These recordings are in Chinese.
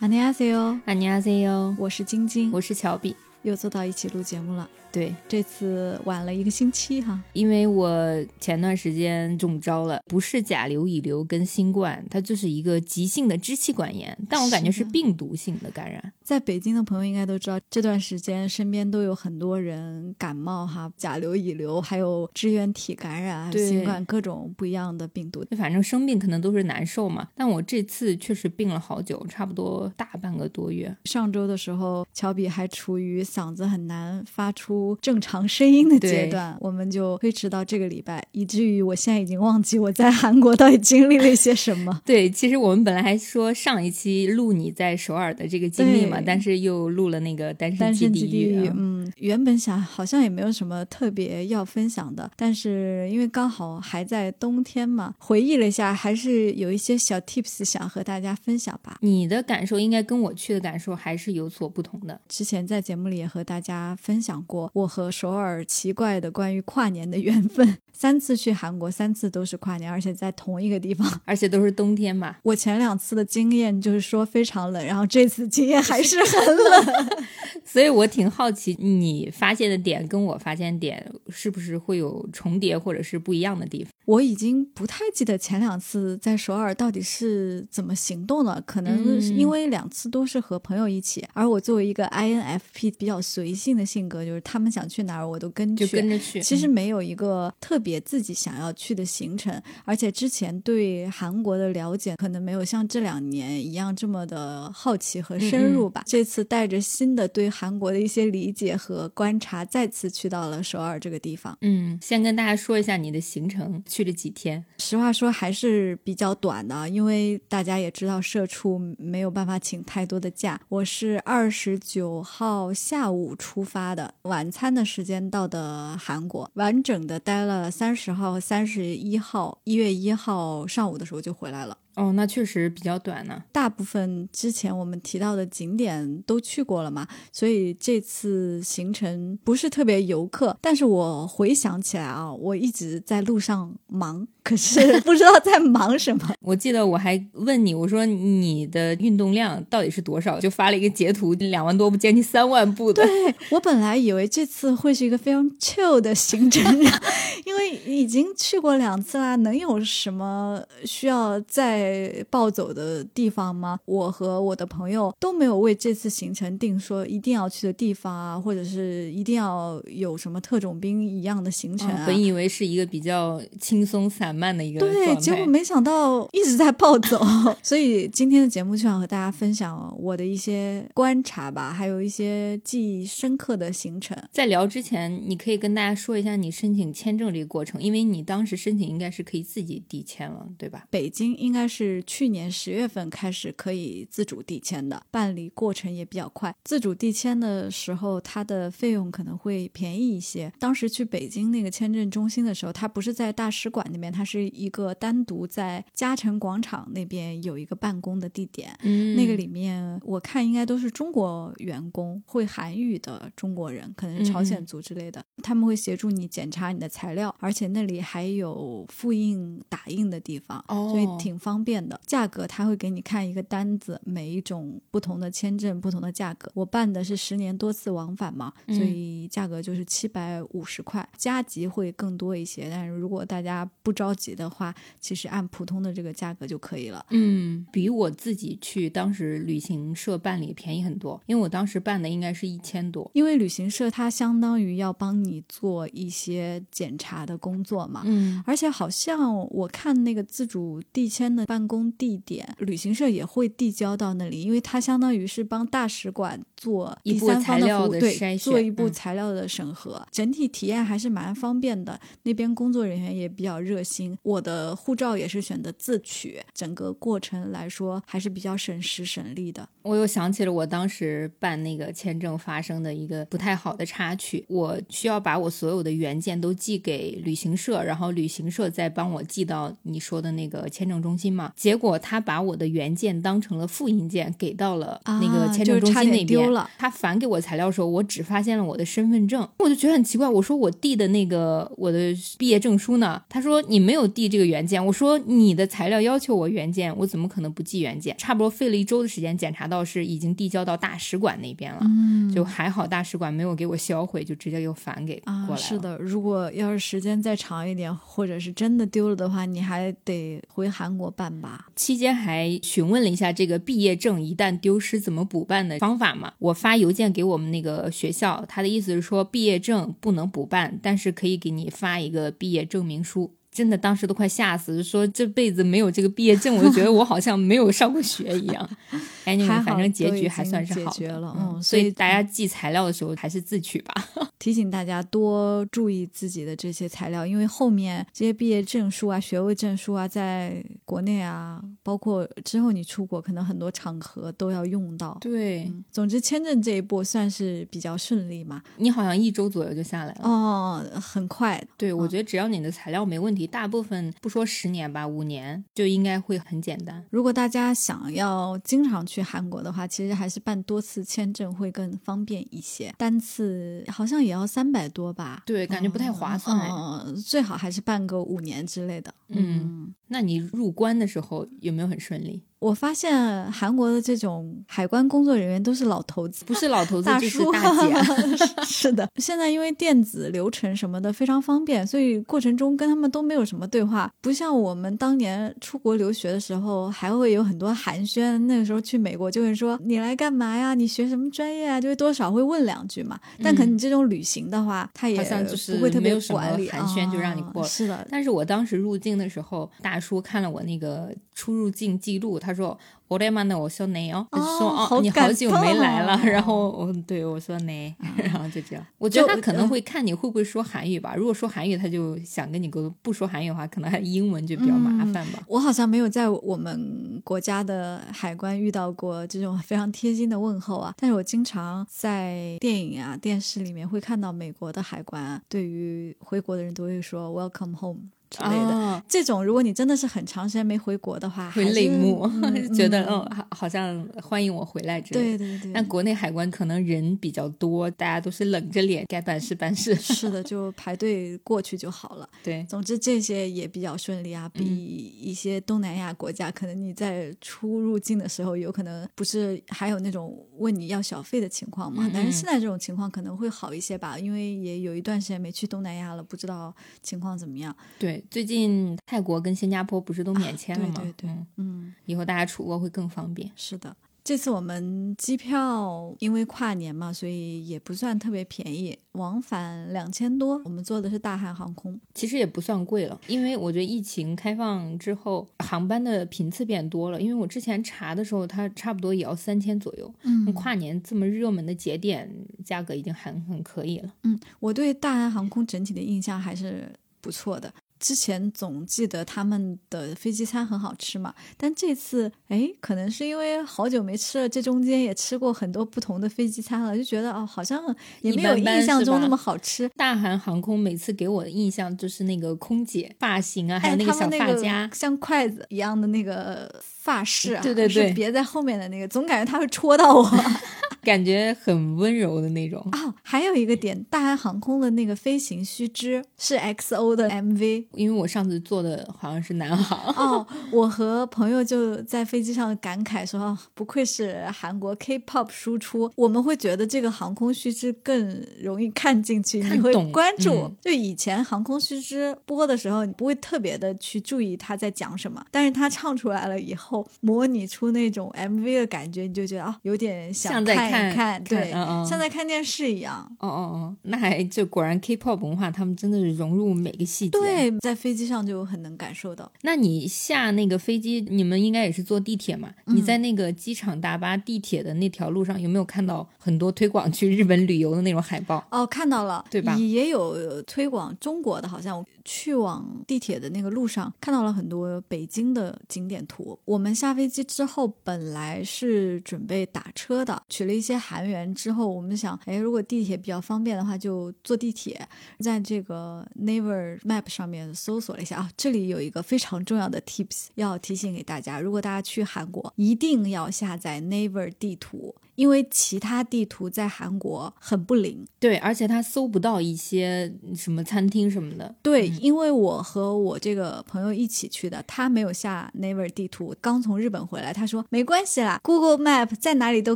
안녕하세요， 안녕하세요， 我是晶晶，我是乔比， 又坐到一起录节目了。对，这次晚了一个星期哈，因为我前段时间中招了，不是甲流、乙流跟新冠，它就是一个急性的支气管炎，但我感觉是病毒性的感染。在北京的朋友应该都知道，这段时间身边都有很多人感冒哈，甲流、乙流，还有支原体感染、新冠各种不一样的病毒。反正生病可能都是难受嘛，但我这次确实病了好久，差不多大半个多月。上周的时候，乔比还处于嗓子很难发出。正常声音的阶段，我们就推迟到这个礼拜，以至于我现在已经忘记我在韩国到底经历了一些什么。对，其实我们本来还说上一期录你在首尔的这个经历嘛，但是又录了那个单身地狱。嗯，原本想好像也没有什么特别要分享的，但是因为刚好还在冬天嘛，回忆了一下，还是有一些小 tips 想和大家分享吧。你的感受应该跟我去的感受还是有所不同的。之前在节目里也和大家分享过。我和首尔奇怪的关于跨年的缘分，三次去韩国，三次都是跨年，而且在同一个地方，而且都是冬天嘛。我前两次的经验就是说非常冷，然后这次经验还是很冷，所以我挺好奇你发现的点跟我发现点是不是会有重叠或者是不一样的地方。我已经不太记得前两次在首尔到底是怎么行动了，可能因为两次都是和朋友一起，而我作为一个 INFP 比较随性的性格，就是他们想去哪儿我都跟就跟着去。其实没有一个特别自己想要去的行程，而且之前对韩国的了解可能没有像这两年一样这么的好奇和深入吧。这次带着新的对韩国的一些理解和观察，再次去到了首尔这个地方。嗯，先跟大家说一下你的行程。去了几天？实话说还是比较短的，因为大家也知道社畜没有办法请太多的假。我是二十九号下下午出发的，晚餐的时间到的韩国，完整的待了三十号三十一号，一月一号上午的时候就回来了。哦，那确实比较短呢。大部分之前我们提到的景点都去过了嘛，所以这次行程不是特别游客。但是我回想起来啊，我一直在路上忙。可是不知道在忙什么。我记得我还问你，我说你的运动量到底是多少？就发了一个截图，两万多步，将近三万步的。对我本来以为这次会是一个非常 chill 的行程，因为已经去过两次啦，能有什么需要再暴走的地方吗？我和我的朋友都没有为这次行程定说一定要去的地方啊，或者是一定要有什么特种兵一样的行程啊。本以为是一个比较轻松散。漫的一个对，结果没想到一直在暴走，所以今天的节目就想和大家分享我的一些观察吧，还有一些记忆深刻的行程。在聊之前，你可以跟大家说一下你申请签证这个过程，因为你当时申请应该是可以自己递签了，对吧？北京应该是去年十月份开始可以自主递签的，办理过程也比较快。自主递签的时候，它的费用可能会便宜一些。当时去北京那个签证中心的时候，它不是在大使馆那边。它是一个单独在嘉诚广场那边有一个办公的地点，嗯，那个里面我看应该都是中国员工，会韩语的中国人，可能是朝鲜族之类的，他们会协助你检查你的材料，而且那里还有复印打印的地方，所以挺方便的。价格他会给你看一个单子，每一种不同的签证不同的价格。我办的是十年多次往返嘛，所以价格就是七百五十块，加急会更多一些。但是如果大家不着急的话，其实按普通的这个价格就可以了。嗯，比我自己去当时旅行社办理便宜很多，因为我当时办的应该是一千多。因为旅行社它相当于要帮你做一些检查的工作嘛。嗯，而且好像我看那个自主递签的办公地点，旅行社也会递交到那里，因为它相当于是帮大使馆做第三方的服务，对，做一步材料的审核，整体体验还是蛮方便的。那边工作人员也比较热。心，我的护照也是选择自取，整个过程来说还是比较省时省力的。我又想起了我当时办那个签证发生的一个不太好的插曲，我需要把我所有的原件都寄给旅行社，然后旅行社再帮我寄到你说的那个签证中心嘛。结果他把我的原件当成了复印件给到了那个签证中心那边，他返给我材料的时候，我只发现了我的身份证，我就觉得很奇怪。我说我递的那个我的毕业证书呢？他说你没有递这个原件。我说你的材料要求我原件，我怎么可能不寄原件？差不多费了一周的时间，检查到是已经递交到大使馆那边了。嗯，就还好大使馆没有给我销毁，就直接又返给过来了。是的，如果要是时间再长一点，或者是真的丢了的话，你还得回韩国办吧。期间还询问了一下这个毕业证一旦丢失怎么补办的方法嘛？我发邮件给我们那个学校，他的意思是说毕业证不能补办，但是可以给你发一个毕业证明书。真的当时都快吓死，说这辈子没有这个毕业证，我就觉得我好像没有上过学一样。哎，你们反正结局还算是好了，嗯，所以大家寄材料的时候还是自取吧。提醒大家多注意自己的这些材料，因为后面这些毕业证书啊、学位证书啊，在国内啊，包括之后你出国，可能很多场合都要用到。对，总之签证这一步算是比较顺利嘛。你好像一周左右就下来了，哦，很快。对，我觉得只要你的材料没问题。大部分不说十年吧，五年就应该会很简单。如果大家想要经常去韩国的话，其实还是办多次签证会更方便一些。单次好像也要三百多吧？对，感觉不太划算。嗯，最好还是办个五年之类的。嗯，那你入关的时候有没有很顺利？我发现韩国的这种海关工作人员都是老头子，不是老头子 大叔大姐。是的，现在因为电子流程什么的非常方便，所以过程中跟他们都没有什么对话，不像我们当年出国留学的时候，还会有很多寒暄。那个时候去美国就会说你来干嘛呀？你学什么专业啊？就会多少会问两句嘛。但可能你这种旅行的话，他也不会特别管理寒暄就让你过了。是的，但是我当时入境的时候，大叔看了我那个出入境记录，他说。我的妈呢？我说你哦，说哦，你好久没来了。然后我对我说你，然后就这样。我觉得他可能会看你会不会说韩语吧。如果说韩语，他就想跟你沟通；不说韩语的话，可能还英文就比较麻烦吧。我好像没有在我们国家的海关遇到过这种非常贴心的问候啊。但是我经常在电影啊、电视里面会看到美国的海关对于回国的人都会说 “Welcome home”。之类的，这种如果你真的是很长时间没回国的话，会泪目，觉得嗯，好好像欢迎我回来之类的。对对对。但国内海关可能人比较多，大家都是冷着脸，该办事办事。是的，就排队过去就好了。对，总之这些也比较顺利啊，比一些东南亚国家，可能你在出入境的时候，有可能不是还有那种问你要小费的情况嘛？但是现在这种情况可能会好一些吧，因为也有一段时间没去东南亚了，不知道情况怎么样。对。最近泰国跟新加坡不是都免签了吗？对对对，嗯，以后大家出国会更方便。是的，这次我们机票因为跨年嘛，所以也不算特别便宜，往返两千多。我们坐的是大韩航空，其实也不算贵了，因为我觉得疫情开放之后，航班的频次变多了。因为我之前查的时候，它差不多也要三千左右。嗯，跨年这么热门的节点，价格已经很很可以了。嗯，我对大韩航空整体的印象还是不错的。之前总记得他们的飞机餐很好吃嘛，但这次哎，可能是因为好久没吃了，这中间也吃过很多不同的飞机餐了，就觉得哦，好像也没有印象中那么好吃。大韩航空每次给我的印象就是那个空姐发型啊，还有那个小发夹，像筷子一样的那个发饰，啊对对对，别在后面的那个，总感觉它会戳到我。感觉很温柔的那种哦，还有一个点，大韩航空的那个飞行须知是 XO 的 MV，因为我上次坐的好像是南航哦，我和朋友就在飞机上感慨说，不愧是韩国 K-pop 输出，我们会觉得这个航空须知更容易看进去，你会关注。就以前航空须知播的时候，你不会特别的去注意他在讲什么，但是他唱出来了以后，模拟出那种 MV 的感觉，你就觉得啊，有点像在。看看对，像在看电视一样。哦哦哦，那还就果然 K-pop 文化，他们真的是融入每个细节。对，在飞机上就很能感受到。那你下那个飞机，你们应该也是坐地铁嘛？你在那个机场大巴、地铁的那条路上，有没有看到很多推广去日本旅游的那种海报？哦，看到了，对吧？也有推广中国的，好像去往地铁的那个路上看到了很多北京的景点图。我们下飞机之后，本来是准备打车的，取了一。些韩元之后，我们想，哎，如果地铁比较方便的话，就坐地铁。在这个 Naver Map 上面搜索了一下啊，这里有一个非常重要的 Tips 要提醒给大家：如果大家去韩国，一定要下载 Naver 地图。因为其他地图在韩国很不灵。对，而且他搜不到一些什么餐厅什么的。对，因为我和我这个朋友一起去的，他没有下 Naver 地图，刚从日本回来，他说没关系啦，Google Map 在哪里都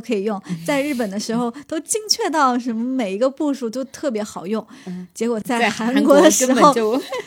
可以用，在日本的时候都精确到什么每一个步数都特别好用。结果在韩国的时候，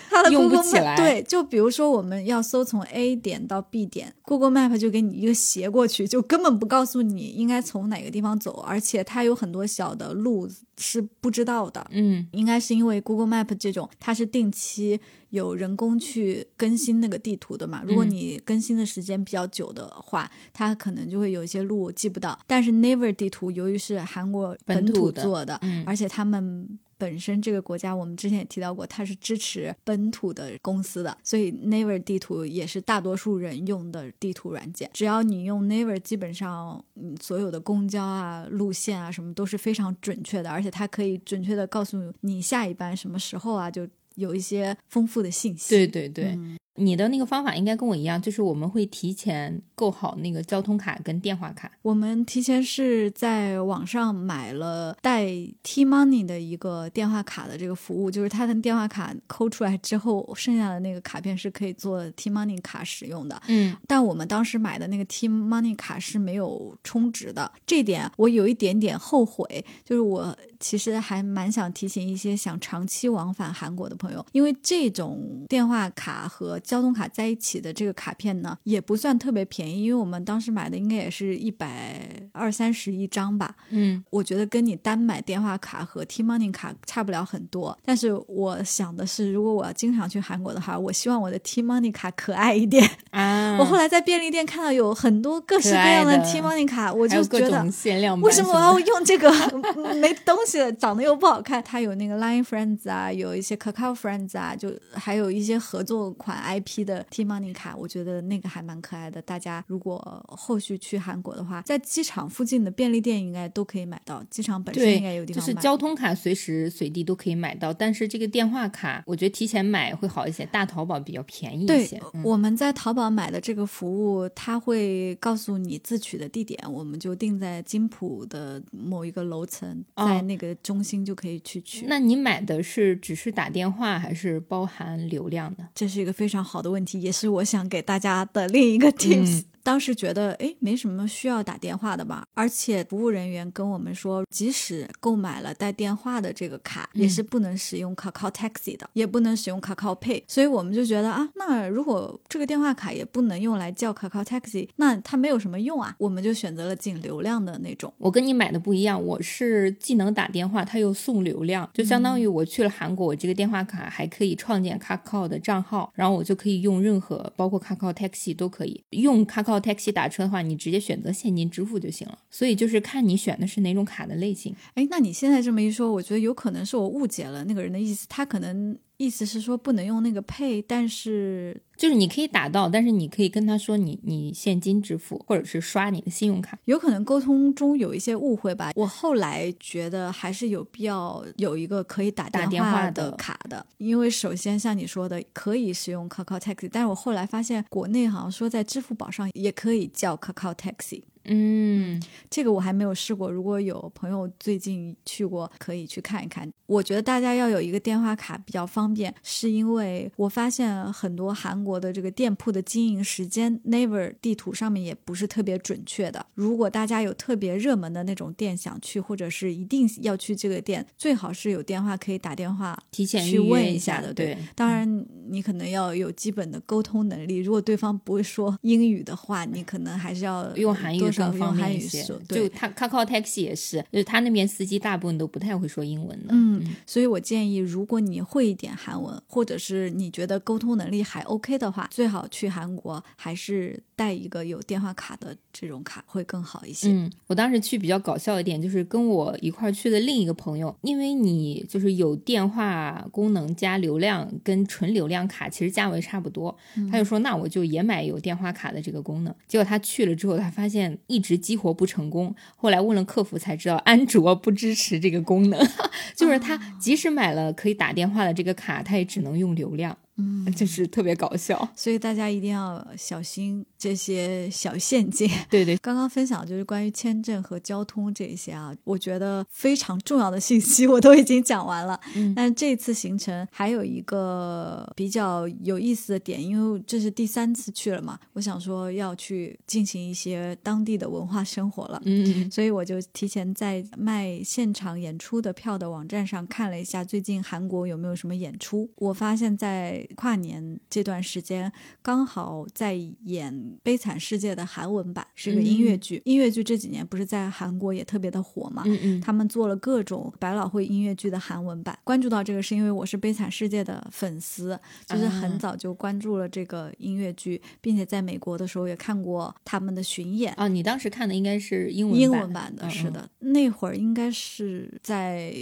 他的 Google Map 对，就比如说我们要搜从 A 点到 B 点，Google Map 就给你一个斜过去，就根本不告诉你应该从哪个地方走，而且它有很多小的路是不知道的。嗯，应该是因为 Google Map 这种，它是定期有人工去更新那个地图的嘛。如果你更新的时间比较久的话，它可能就会有一些路记不到。但是 Naver 地图由于是韩国本土做的，而且他们。本身这个国家，我们之前也提到过，它是支持本土的公司的，所以 Naver 地图也是大多数人用的地图软件。只要你用 Naver，基本上所有的公交啊、路线啊什么都是非常准确的，而且它可以准确的告诉你下一班什么时候啊，就有一些丰富的信息。对对对。你的那个方法应该跟我一样，就是我们会提前购好那个交通卡跟电话卡。我们提前是在网上买了带 T Money 的一个电话卡的这个服务，就是它的电话卡抠出来之后，剩下的那个卡片是可以做 T Money 卡使用的。嗯，但我们当时买的那个 T Money 卡是没有充值的，这点我有一点点后悔。就是我其实还蛮想提醒一些想长期往返韩国的朋友，因为这种电话卡和交通卡在一起的这个卡片呢，也不算特别便宜，因为我们当时买的应该也是一百二三十一张吧。嗯，我觉得跟你单买电话卡和 T Money 卡差不了很多。但是我想的是，如果我要经常去韩国的话，我希望我的 T Money 卡可爱一点啊。我后来在便利店看到有很多各式各样的 T Money 卡，我就觉得限量为什么我要用这个 没东西的，长得又不好看？它有那个 Line Friends 啊，有一些 Kakao Friends 啊，就还有一些合作款 IP 的。T Money 卡，我觉得那个还蛮可爱的。大家如果后续去韩国的话，在机场附近的便利店应该都可以买到。机场本身应该有地方买。就是交通卡随时随地都可以买到，但是这个电话卡，我觉得提前买会好一些。大淘宝比较便宜一些。我们在淘宝买的这个服务，它会告诉你自取的地点，我们就定在金浦的某一个楼层，在那个中心就可以去取。那你买的是只是打电话，还是包含流量的？这是一个非常好的问题。也是我想给大家的另一个 tips。当时觉得哎，没什么需要打电话的吧，而且服务人员跟我们说，即使购买了带电话的这个卡，也是不能使用 Kakao Taxi 的，也不能使用 Kakao Pay。所以我们就觉得啊，那如果这个电话卡也不能用来叫 Kakao Taxi，那它没有什么用啊。我们就选择了仅流量的那种。我跟你买的不一样，我是既能打电话，它又送流量，就相当于我去了韩国，我这个电话卡还可以创建 Kakao 的账号，然后我就可以用任何，包括 Kakao Taxi 都可以用 Kakao。Taxi 打车的话，你直接选择现金支付就行了。所以就是看你选的是哪种卡的类型。哎，那你现在这么一说，我觉得有可能是我误解了那个人的意思。他可能意思是说不能用那个 pay，但是就是你可以打到，但是你可以跟他说你你现金支付，或者是刷你的信用卡。有可能沟通中有一些误会吧。我后来觉得还是有必要有一个可以打电话的卡的，因为首先像你说的可以使用 Kakao Taxi，但是我后来发现国内好像说在支付宝上也。也可以叫 Kakao Taxi。嗯，这个我还没有试过。如果有朋友最近去过，可以去看一看。我觉得大家要有一个电话卡比较方便，是因为我发现很多韩国的这个店铺的经营时间，Naver 地图上面也不是特别准确的。如果大家有特别热门的那种店想去，或者是一定要去这个店，最好是有电话可以打电话提前去问一下的。对，当然你可能要有基本的沟通能力。如果对方不会说英语的话，你可能还是要用韩语。更方便一些，就他 Kakao Taxi 也是，就是他那边司机大部分都不太会说英文的。嗯，所以我建议，如果你会一点韩文，或者是你觉得沟通能力还 OK 的话，最好去韩国还是带一个有电话卡的这种卡会更好一些。嗯，我当时去比较搞笑一点，就是跟我一块去的另一个朋友，因为你就是有电话功能加流量，跟纯流量卡其实价位差不多，他就说那我就也买有电话卡的这个功能。结果他去了之后，他发现。一直激活不成功，后来问了客服才知道，安卓不支持这个功能，就是他即使买了可以打电话的这个卡，他也只能用流量。嗯，就是特别搞笑。所以大家一定要小心这些小陷阱。对对，刚刚分享就是关于签证和交通这些啊，我觉得非常重要的信息我都已经讲完了。嗯但这次行程还有一个比较有意思的点，因为这是第三次去了嘛，我想说要去进行一些当地的文化生活了。嗯嗯所以我就提前在卖现场演出的票的网站上看了一下，最近韩国有没有什么演出。我发现，在跨年这段时间，刚好在演《悲惨世界》的韩文版，是个音乐剧。音乐剧这几年不是在韩国也特别的火嘛？嗯嗯他们做了各种百老汇音乐剧的韩文版。关注到这个是因为我是《悲惨世界》的粉丝，就是很啊早就关注了这个音乐剧，并且在美国的时候也看过他们的巡演。啊，你当时看的应该是英文英版文版的，嗯是的，那会儿应该是在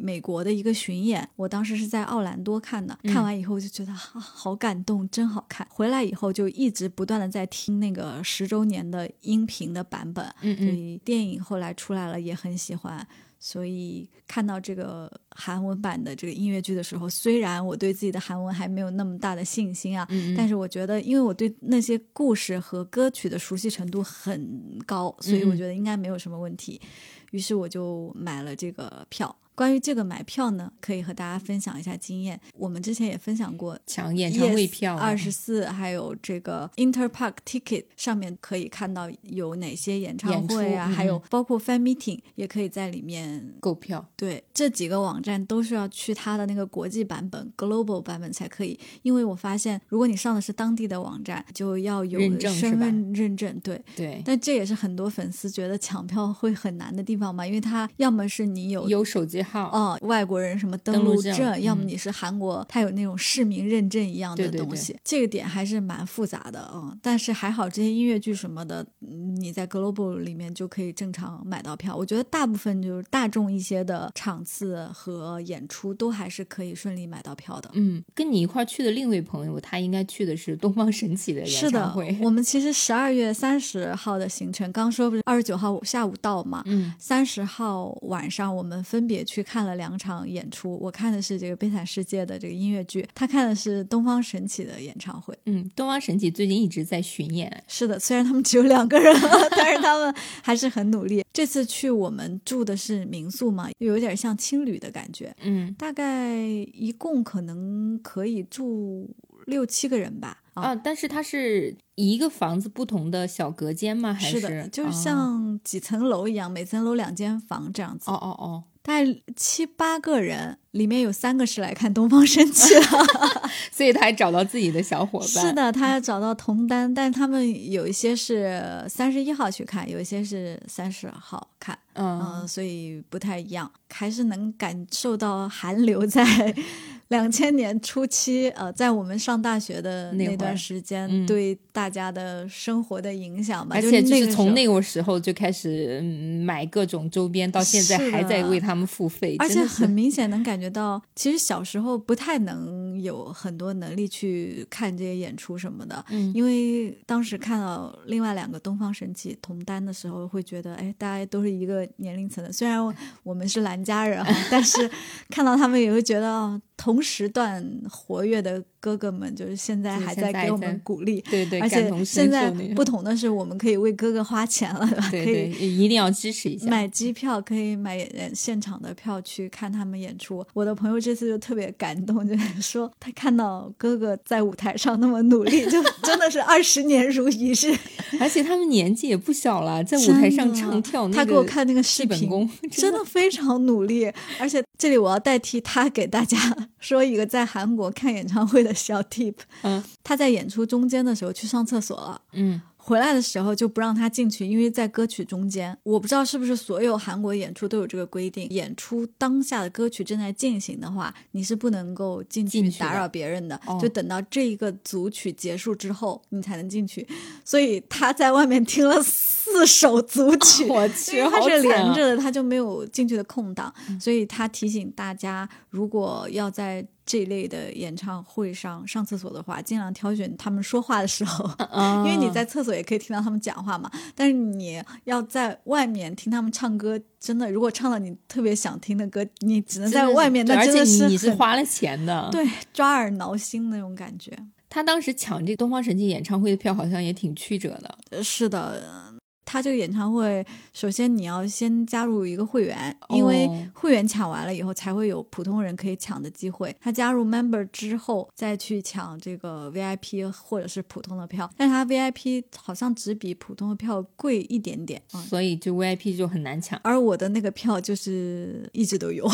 美国的一个巡演，我当时是在奥兰多看的，嗯看完以后就觉得、啊、好感动，真好看。回来以后就一直不断的在听那个十周年的音频的版本，所嗯所以电影后来出来了也很喜欢。所以看到这个韩文版的这个音乐剧的时候，虽然我对自己的韩文还没有那么大的信心啊，嗯嗯但是我觉得，因为我对那些故事和歌曲的熟悉程度很高，所以我觉得应该没有什么问题。于是我就买了这个票。关于这个买票呢，可以和大家分享一下经验。我们之前也分享过抢演唱会票啊二十四，还有这个 Interpark Ticket 上面可以看到有哪些演唱会啊，嗯还有包括 Fan Meeting 也可以在里面购票。对，这几个网站都是要去它的那个国际版本 （global 版本）才可以，因为我发现，如果你上的是当地的网站，就要有身份认证。对，对，但这也是很多粉丝觉得抢票会很难的地方嘛，因为它要么是你有有手机号。哦，外国人什么登登录证要么嗯你是韩国，它有那种市民认证一样的对对对东西，这个点还是蛮复杂的嗯。但是还好，这些音乐剧什么的，嗯你在 Global 里面就可以正常买到票。我觉得大部分就是大众一些的场次和演出都还是可以顺利买到票的。嗯，跟你一块儿去的另一位朋友，他应该去的是东方神起的演是的。，我们其实十二月三十号的行程，刚说不是二十九号下午到嘛，嗯三十号晚上我们分别去看了两场演出，我看的是这个《悲惨世界》的这个音乐剧，他看的是东方神起的演唱会。嗯，东方神起最近一直在巡演。是的，虽然他们只有两个人，但是他们还是很努力。这次去我们住的是民宿嘛，有点像青旅的感觉，嗯大概一共可能可以住六七个人吧。啊，啊，但是它是一个房子不同的小隔间吗？还是的，就是哦像几层楼一样，每层楼两间房这样子。哦哦哦，大概七八个人，里面有三个是来看东方神起的。所以他还找到自己的小伙伴。是，的，他要找到同单，但他们有一些是三十一号去看，有一些是三十号看，嗯、嗯，所以不太一样，还是能感受到寒流在两千年初期，呃，在我们上大学的那段时间嗯。对大家的生活的影响吧。而且就是从那个时候就开始嗯买各种周边，到现在还在为他们付费，而且很明显能感觉到，其实小时候不太能有很多能力去看这些演出什么的，嗯。因为当时看到另外两个东方神起同单的时候，会觉得，哎，大家都是一个年龄层的，虽然我们是兰家人哈，但是看到他们也会觉得，哦，同时段活跃的哥哥们，就是现在还在给我们鼓励。对对，而且现在不同的是，我们可以为哥哥花钱了，对吧？对可以对，一定要支持一下。买机票可以买呃现场的票去看他们演出。我的朋友这次就特别感动，就是说他看到哥哥在舞台上那么努力，就 真的是二十年如一日。而且他们年纪也不小了，在舞台上唱跳，那他给我看那个视频，真的非常努力。而且这里我要代替他给大家 说一个在韩国看演唱会的小 tip。嗯他在演出中间的时候去上厕所了。嗯回来的时候就不让他进去，因为在歌曲中间。我不知道是不是所有韩国演出都有这个规定，演出当下的歌曲正在进行的话，你是不能够进去打扰别人的，哦就等到这一个组曲结束之后，你才能进去。所以他在外面听了四四首组曲，我去，它是连着的，它就没有进去的空档，所以他提醒大家，如果要在这一类的演唱会上上厕所的话，尽量挑选他们说话的时候，啊 因为你在厕所也可以听到他们讲话嘛。但是你要在外面听他们唱歌，真的，如果唱了你特别想听的歌，你只能在外面，那真的而且你是花了钱的。，对抓耳挠心那种感觉。他当时抢这个东方神起演唱会的票，好像也挺曲折的。呃是的，他这个演唱会，首先你要先加入一个会员，因为哦会员抢完了以后，才会有普通人可以抢的机会。他加入 member 之后，再去抢这个 VIP 或者是普通的票，但是他 VIP 好像只比普通的票贵一点点啊。所以就 VIP 就很难抢。而我的那个票就是一直都有，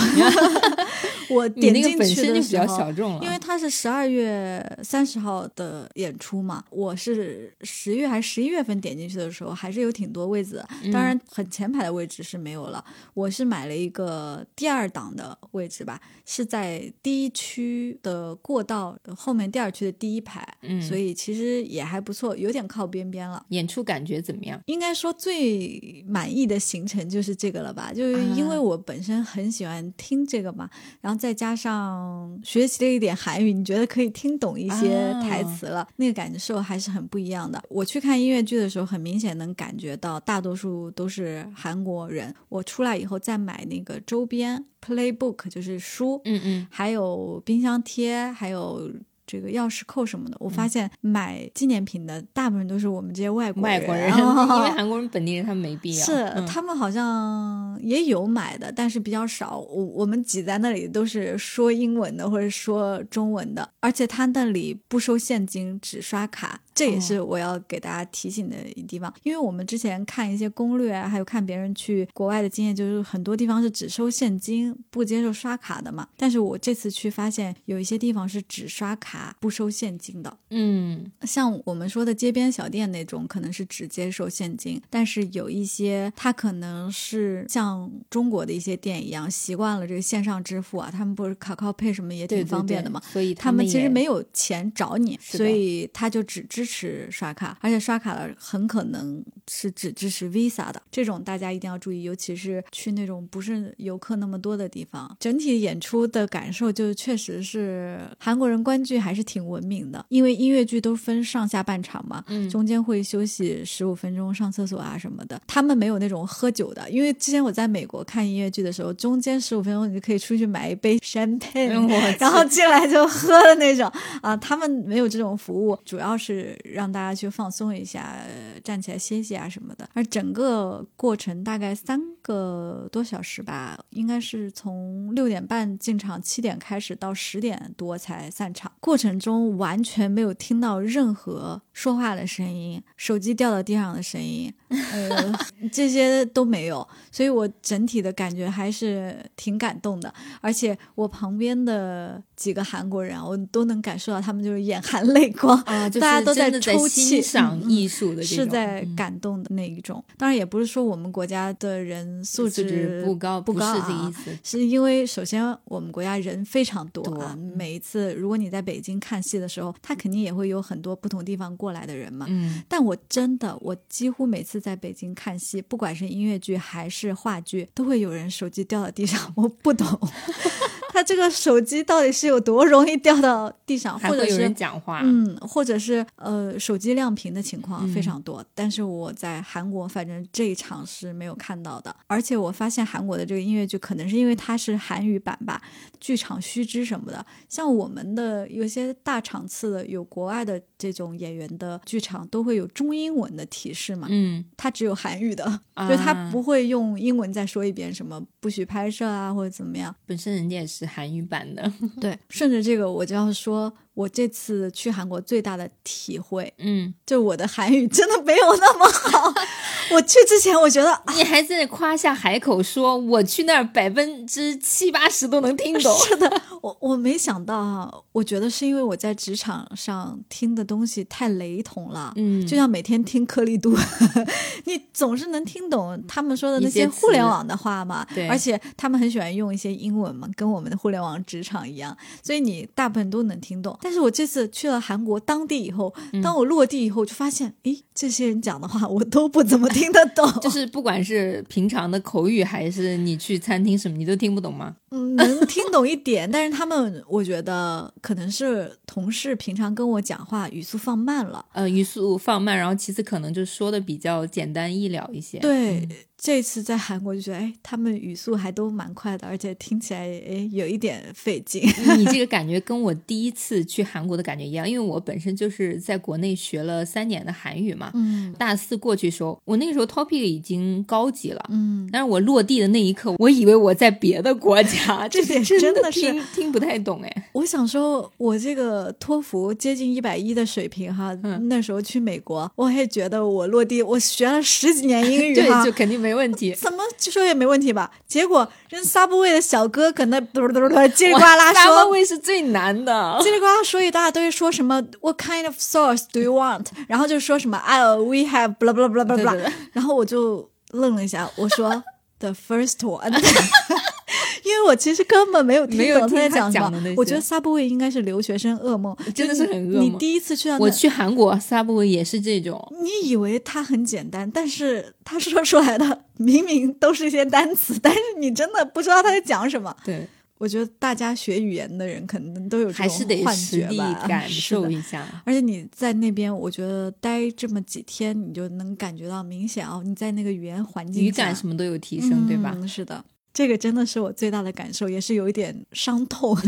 我点进去本身就比的时候，较小众了，因为他是十二月三十号的演出嘛，我是十月还是十一月份点进去的时候，还是有挺多位子，当然很前排的位置是没有了。我是买了一个第二档的位置吧，是在第一区的过道后面第二区的第一排，嗯所以其实也还不错，有点靠边边了。演出感觉怎么样？应该说最满意的行程就是这个了吧？就是因为啊我本身很喜欢听这个嘛，然后再加上学习了一点韩语，你觉得可以听懂一些啊台词了，那个感受还是很不一样的。我去看音乐剧的时候，很明显能感觉到大多数都是韩国人。我出来以后再买那个周边 playbook，就是书，嗯嗯，还有冰箱贴，还有。这个钥匙扣什么的，我发现买纪念品的大部分都是我们这些外国外国人，人，因为 韩国人本地人他们没必要。是、嗯他们好像也有买的，但是比较少。我我们挤在那里都是说英文的或者说中文的，而且他那里不收现金，只刷卡。这也是我要给大家提醒的一地方，因为我们之前看一些攻略啊，还有看别人去国外的经验，就是很多地方是只收现金，不接受刷卡的嘛。但是我这次去发现，有一些地方是只刷卡不收现金的。嗯像我们说的街边小店那种，可能是只接受现金，但是有一些它可能是像中国的一些店一样，习惯了这个线上支付啊，他们不是卡靠配什么也挺方便的嘛。所以他们其实没有钱找你，所以他就只支持刷卡，而且刷卡了很可能是只支持 Visa 的，这种大家一定要注意，尤其是去那种不是游客那么多的地方。整体演出的感受就确实是韩国人观剧还是挺文明的，因为音乐剧都分上下半场嘛，嗯中间会休息十五分钟上厕所啊什么的。他们没有那种喝酒的，因为之前我在美国看音乐剧的时候，中间十五分钟你就可以出去买一杯 champagne，然后进来就喝的那种啊，他们没有这种服务，主要是让大家去放松一下，站起来歇歇啊什么的。而整个过程大概三个多小时吧，应该是从六点半进场，七点开始到十点多才散场。过程中完全没有听到任何说话的声音，手机掉到地上的声音，呃，这些都没有，所以我整体的感觉还是挺感动的。而且我旁边的几个韩国人啊，我都能感受到他们就是眼含泪光，啊，就是大家都在抽泣欣赏艺术的是在嗯感动的那一种。当然，也不是说我们国家的人素素质不高，不高是这啊意思。是因为首先我们国家人非常多啊，多每一次如果你在北京看戏的时候，他肯定也会有很多不同地方过来的人嘛。嗯，但我真的，我几乎每次在北京看戏，不管是音乐剧还是话剧，都会有人手机掉到地上，我不懂，他这个手机到底是有多容易掉到地上，或者是还会有人讲话，嗯，或者是呃手机亮屏的情况嗯非常多，但是我在韩国反正这一场是没有看到的，而且我发现韩国的这个音乐剧可能是因为它是韩语版吧，剧场须知什么的，像我们的有些大场次的有国外的这种演员的剧场都会有中英文的提示嘛，嗯，它只有韩语的，啊就它不会用英文再说一遍什么不许拍摄啊或者怎么样。本身人家也是韩语版的，对，顺着这个我就要说，我这次去韩国最大的体会，嗯，就我的韩语真的没有那么好。我去之前我觉得啊 你还在那夸下海口说，我去那儿百分之七八十都能听懂，是的，我我没想到哈，我觉得是因为我在职场上听的东西太雷同了。嗯，就像每天听颗粒度，你总是能听懂他们说的那些些互联网的话嘛。对而且他们很喜欢用一些英文嘛，跟我们的互联网职场一样，所以你大部分都能听懂。但是我这次去了韩国当地以后，嗯当我落地以后，就发现，诶，这些人讲的话 我都不怎么听得懂，就是不管是平常的口语，还是你去餐厅什么，你都听不懂吗？嗯，能听懂一点，但是他们我觉得可能是同事平常跟我讲话语速放慢了。呃，语速放慢，然后其次可能就说的比较简单易了一些。对，这次在韩国就觉得，哎，他们语速还都蛮快的，而且听起来哎有一点费劲。你这个感觉跟我第一次去韩国的感觉一样，因为我本身就是在国内学了三年的韩语嘛。嗯大四过去的时候，我那个时候 topic 已经高级了，嗯，但是我落地的那一刻，我以为我在别的国家，这点真真的是听听不太懂哎。我想说，我这个托福接近一百一的水平哈，嗯那时候去美国，我也觉得我落地，我学了十几年英 语哈对，就。肯定没问题。怎么就说也没问题吧？结果人 Subway 的小哥搁那嘟嘟嘟嘟叽里呱啦说，味是最难的。叽里呱啦说一大堆，说什么 What kind of sauce do you want？然后就说什么 I、oh, we have blah blah blah blah blah 然后我就愣了一下，我说 The first one，因为我其实根本没有听懂他讲什讲的那些。么我觉得 Subway 应该是留学生噩梦，真的是很噩梦你第一次去到，我去韩国 Subway 也是这种，你以为它很简单，但是他说出来的明明都是一些单词，但是你真的不知道他在讲什么。对，我觉得大家学语言的人可能都有这还是得种幻觉吧，感是的受一下。而且你在那边，我觉得待这么几天，你就能感觉到明显哦，你在那个语言环境语感什么都有提升，对吧？嗯？是的，这个真的是我最大的感受，也是有一点伤痛。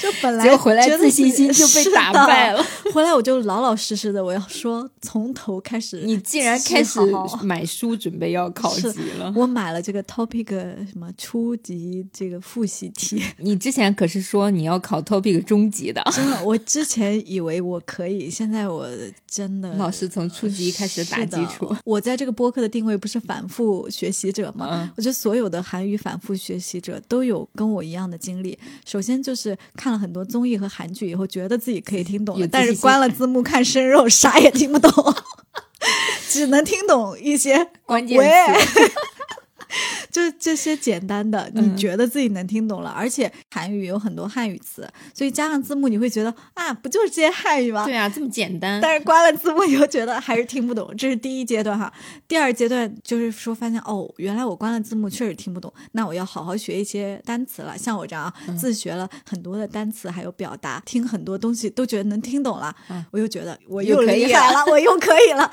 就本来回来自信心就被打败了。回来我就老老实实的，我要说从头开始。你竟然开始买书，准备要考级了，我买了这个 topic 什么初级这个复习题，你之前可是说你要考 topic 中级的，真的，我之前以为我可以，现在我真的老师从初级开始打基础。我在这个播客的定位不是反复学习者吗？嗯我觉得所有的韩语反复学习者都有跟我一样的经历。首先就是看了很多综艺和韩剧以后，觉得自己可以听懂了，但是关了字幕看生肉，啥也听不懂，只能听懂一些关键词，就这些简单的，嗯你觉得自己能听懂了，而且韩语有很多汉语词，所以加上字幕，你会觉得啊，不就是这些汉语吗？对啊，这么简单。但是关了字幕以后，觉得还是听不懂，这是第一阶段哈。第二阶段就是说，发现哦，原来我关了字幕确实听不懂，那我要好好学一些单词了。像我这样自学了很多的单词，还有表达，听很多东西都觉得能听懂了，嗯我又觉得我又厉害了，我又可以了。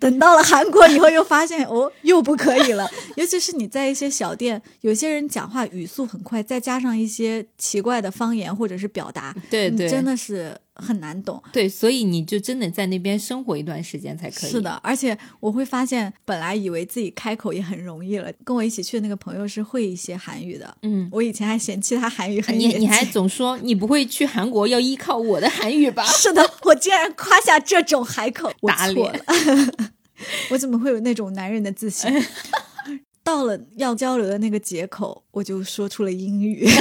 等到了韩国以后，又发现哦，又不可以了。尤其是你在一些小店，有些人讲话语速很快，再加上一些奇怪的方言或者是表达，对真的是很难懂。对，所以你就真的在那边生活一段时间才可以。是，的，而且我会发现，本来以为自己开口也很容易了。跟我一起去的那个朋友是会一些韩语的，嗯。我以前还嫌弃他韩语很你野你还总说你不会去韩国要依靠我的韩语吧？是的，我竟然夸下这种海口，我错打脸了。我怎么会有那种男人的自信？到了要交流的那个节口，我就说出了英语。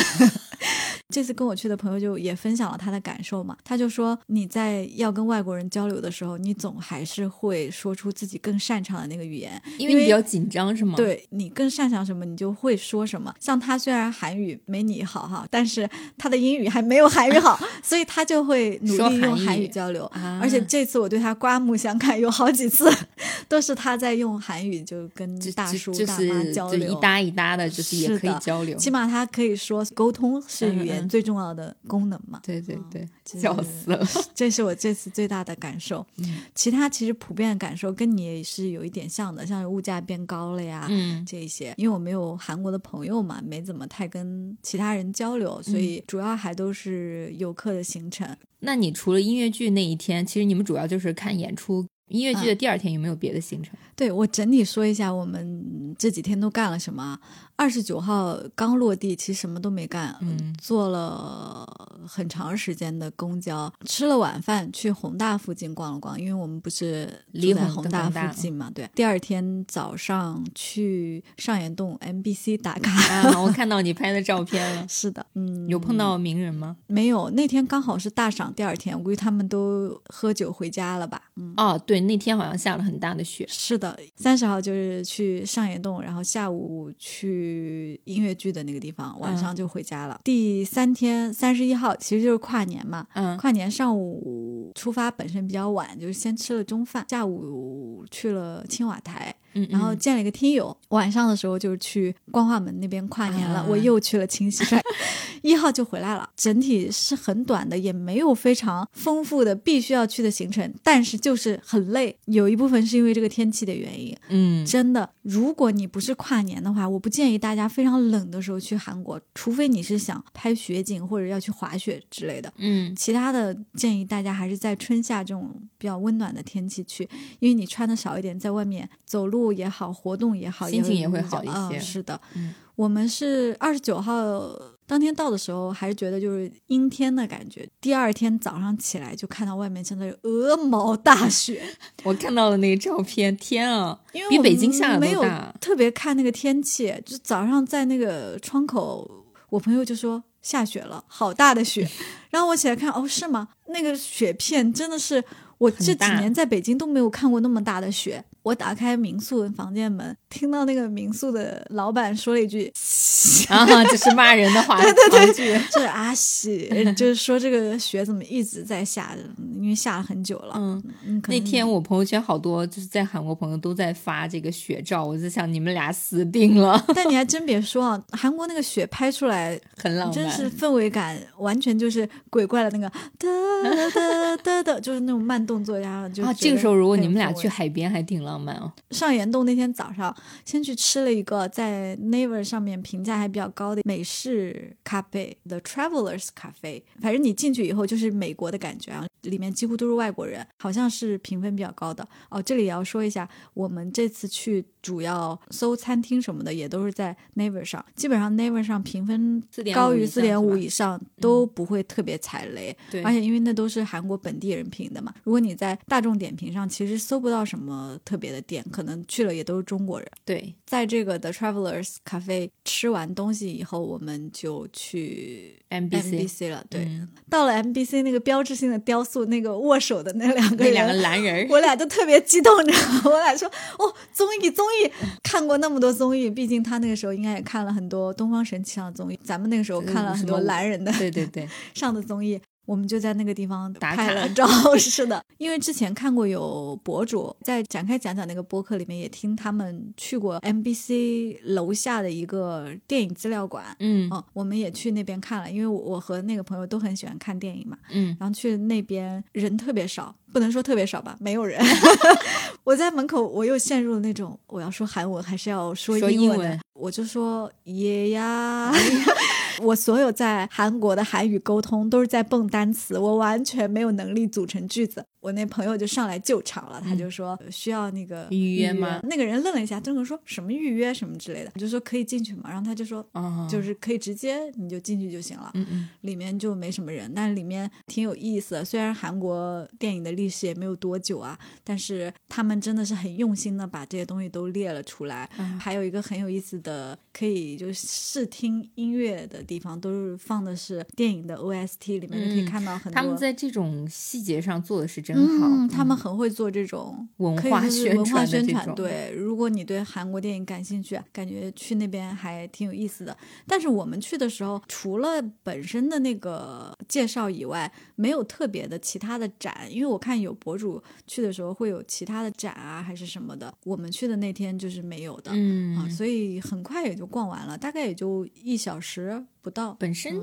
这次跟我去的朋友就也分享了他的感受嘛，他就说你在要跟外国人交流的时候，你总还是会说出自己更擅长的那个语言，因为你比较紧张是吗？，对你更擅长什么，你就会说什么。像他虽然韩语没你好哈，但是他的英语还没有韩语好，所以他就会努力用韩语语交流。啊而且这次我对他刮目相看，有好几次 都是他在用韩语就跟大叔、大妈交流。就一搭一搭的，就是也可以交流。起码他可以说沟通是语嗯最重要的功能嘛。对对对，笑死了。这是我这次最大的感受。嗯其他其实普遍的感受跟你也是有一点像的，像物价变高了呀，嗯这一些。因为我没有韩国的朋友嘛，没怎么太跟其他人交流，所嗯以主要还都是游客的行程。那你除了音乐剧那一天，其实你们主要就是看演出。音乐剧嗯的第二天有没有别的行程？对我整体说一下，我们这几天都干了什么啊。二十九号刚落地，其实什么都没干，嗯坐了很长时间的公交，吃了晚饭，去宏大附近逛了逛，因为我们不是住在离宏宏大附近嘛。对，第二天早上去上岩洞 MBC 打卡。啊，我 看到你拍的照片了。是的，嗯，有碰到名人吗？没有？那天刚好是大赏第二天，我估计他们都喝酒回家了吧。嗯，哦，对，那天好像下了很大的雪。是的，三十号就是去上岩洞，然后下午去音乐剧的那个地方，晚上就回家了。第三天三十一号其实就是跨年嘛，嗯。跨年上午出发本身比较晚，就是先吃了中饭，下午去了青瓦台，嗯，然后见了一个听友，晚上的时候就去光化门那边跨年了，啊。我又去了清溪。川，一号就回来了。整体是很短的，也没有非常丰富的必须要去的行程，但是就是很累，有一部分是因为这个天气的原因。嗯。真的，如果你不是跨年的话，我不建议大家非常冷的时候去韩国，除非你是想拍雪景或者要去滑雪之类的。嗯其他的建议大家还是在春夏这种比较温暖的天气去，因为你穿的少一点，在外面走路也好，活动也好，心情也会好一些嗯是的，嗯我们是二十九号当天到的时候，还是觉得就是阴天的感觉。第二天早上起来就看到外面真的是鹅毛大雪，我看到了那个照片，天啊，因为我比北京下的没有。特别看那个天气，就早上在那个窗口，我朋友就说下雪了，好大的雪。然后我起来看，哦，是吗？那个雪片真的是我这几年在北京都没有看过那么大的雪。我打开民宿房间门，听到那个民宿的老板说了一句啊，这是骂人的话，对对对，：“这 阿喜，就是说这个雪怎么一直在下，因为下了很久了。嗯，嗯，那天我朋友圈好多就是在韩国朋友都在发这个雪照，我在想你们俩死定了，但你还真别说啊，韩国那个雪拍出来很浪漫，真是氛围感，完全就是鬼怪的那个哒哒哒哒，就是那种慢动作呀。就啊，这个时候如果你们俩去海边，还挺浪浪漫哦。上岩洞那天早上，先去吃了一个在 Naver 上面评价还比较高的美式咖啡，The Travelers 咖啡。反正你进去以后就是美国的感觉啊，里面几乎都是外国人，好像是评分比较高的。哦，这里也要说一下，我们这次去主要搜餐厅什么的也都是在 Naver 上，基本上 Naver 上评分高于四点五以上都不会特别踩雷。对而且因为那都是韩国本地人评的嘛，如果你在大众点评上其实搜不到什么特别的店，可能去了也都是中国人。对，在这个 The Travelers 咖啡吃完东西以后，我们就去 MBC MBC 了。对，嗯到了 MBC 那个标志性的雕塑，那个握手的那两个人，那两个男人，我俩就特别激动，你知道吗？我俩说哦，综艺综艺，看过那么多综艺，毕竟他那个时候应该也看了很多东方神起上的综艺，咱们那个时候看了很多什么蓝人的对对对，上的综艺。我们就在那个地方打拍了卡。照，是的，因为之前看过有博主在展开讲讲那个播客里面，也听他们去过 MBC 楼下的一个电影资料馆，嗯。哦，我们也去那边看了，因为我我和那个朋友都很喜欢看电影嘛，嗯，然后去那边人特别少，不能说特别少吧，没有人。我在门口，我又陷入了那种我要说韩文还是要说说英文的，英文。我就说耶呀。我所有在韩国的韩语沟通都是在蹦单词，我完全没有能力组成句子。我那朋友就上来救场了，他就说需要那个嗯预约。吗？那个人愣了一下，郑哥说什么预约？什么之类的，我就说可以进去嘛，然后他就说哦，就是可以直接你就进去就行了。里面就没什么人，但是里面挺有意思的。虽然韩国电影的历史也没有多久啊，但是他们真的是很用心的把这些东西都列了出来。啊还有一个很有意思的，可以就是试听音乐的地方，都是放的是电影的 OST，里面就可以嗯。看到很多。他们在这种细节上做的是真好，嗯，他们很会做这种文化宣传。对，如果你对韩国电影感兴趣，感觉去那边还挺有意思的。但是我们去的时候，除了本身的那个介绍以外，没有特别的其他的展。因为我看有博主去的时候会有其他的展啊，还是什么的。我们去的那天就是没有的。嗯啊，所以很快也就逛完了，大概也就一小时不到。本身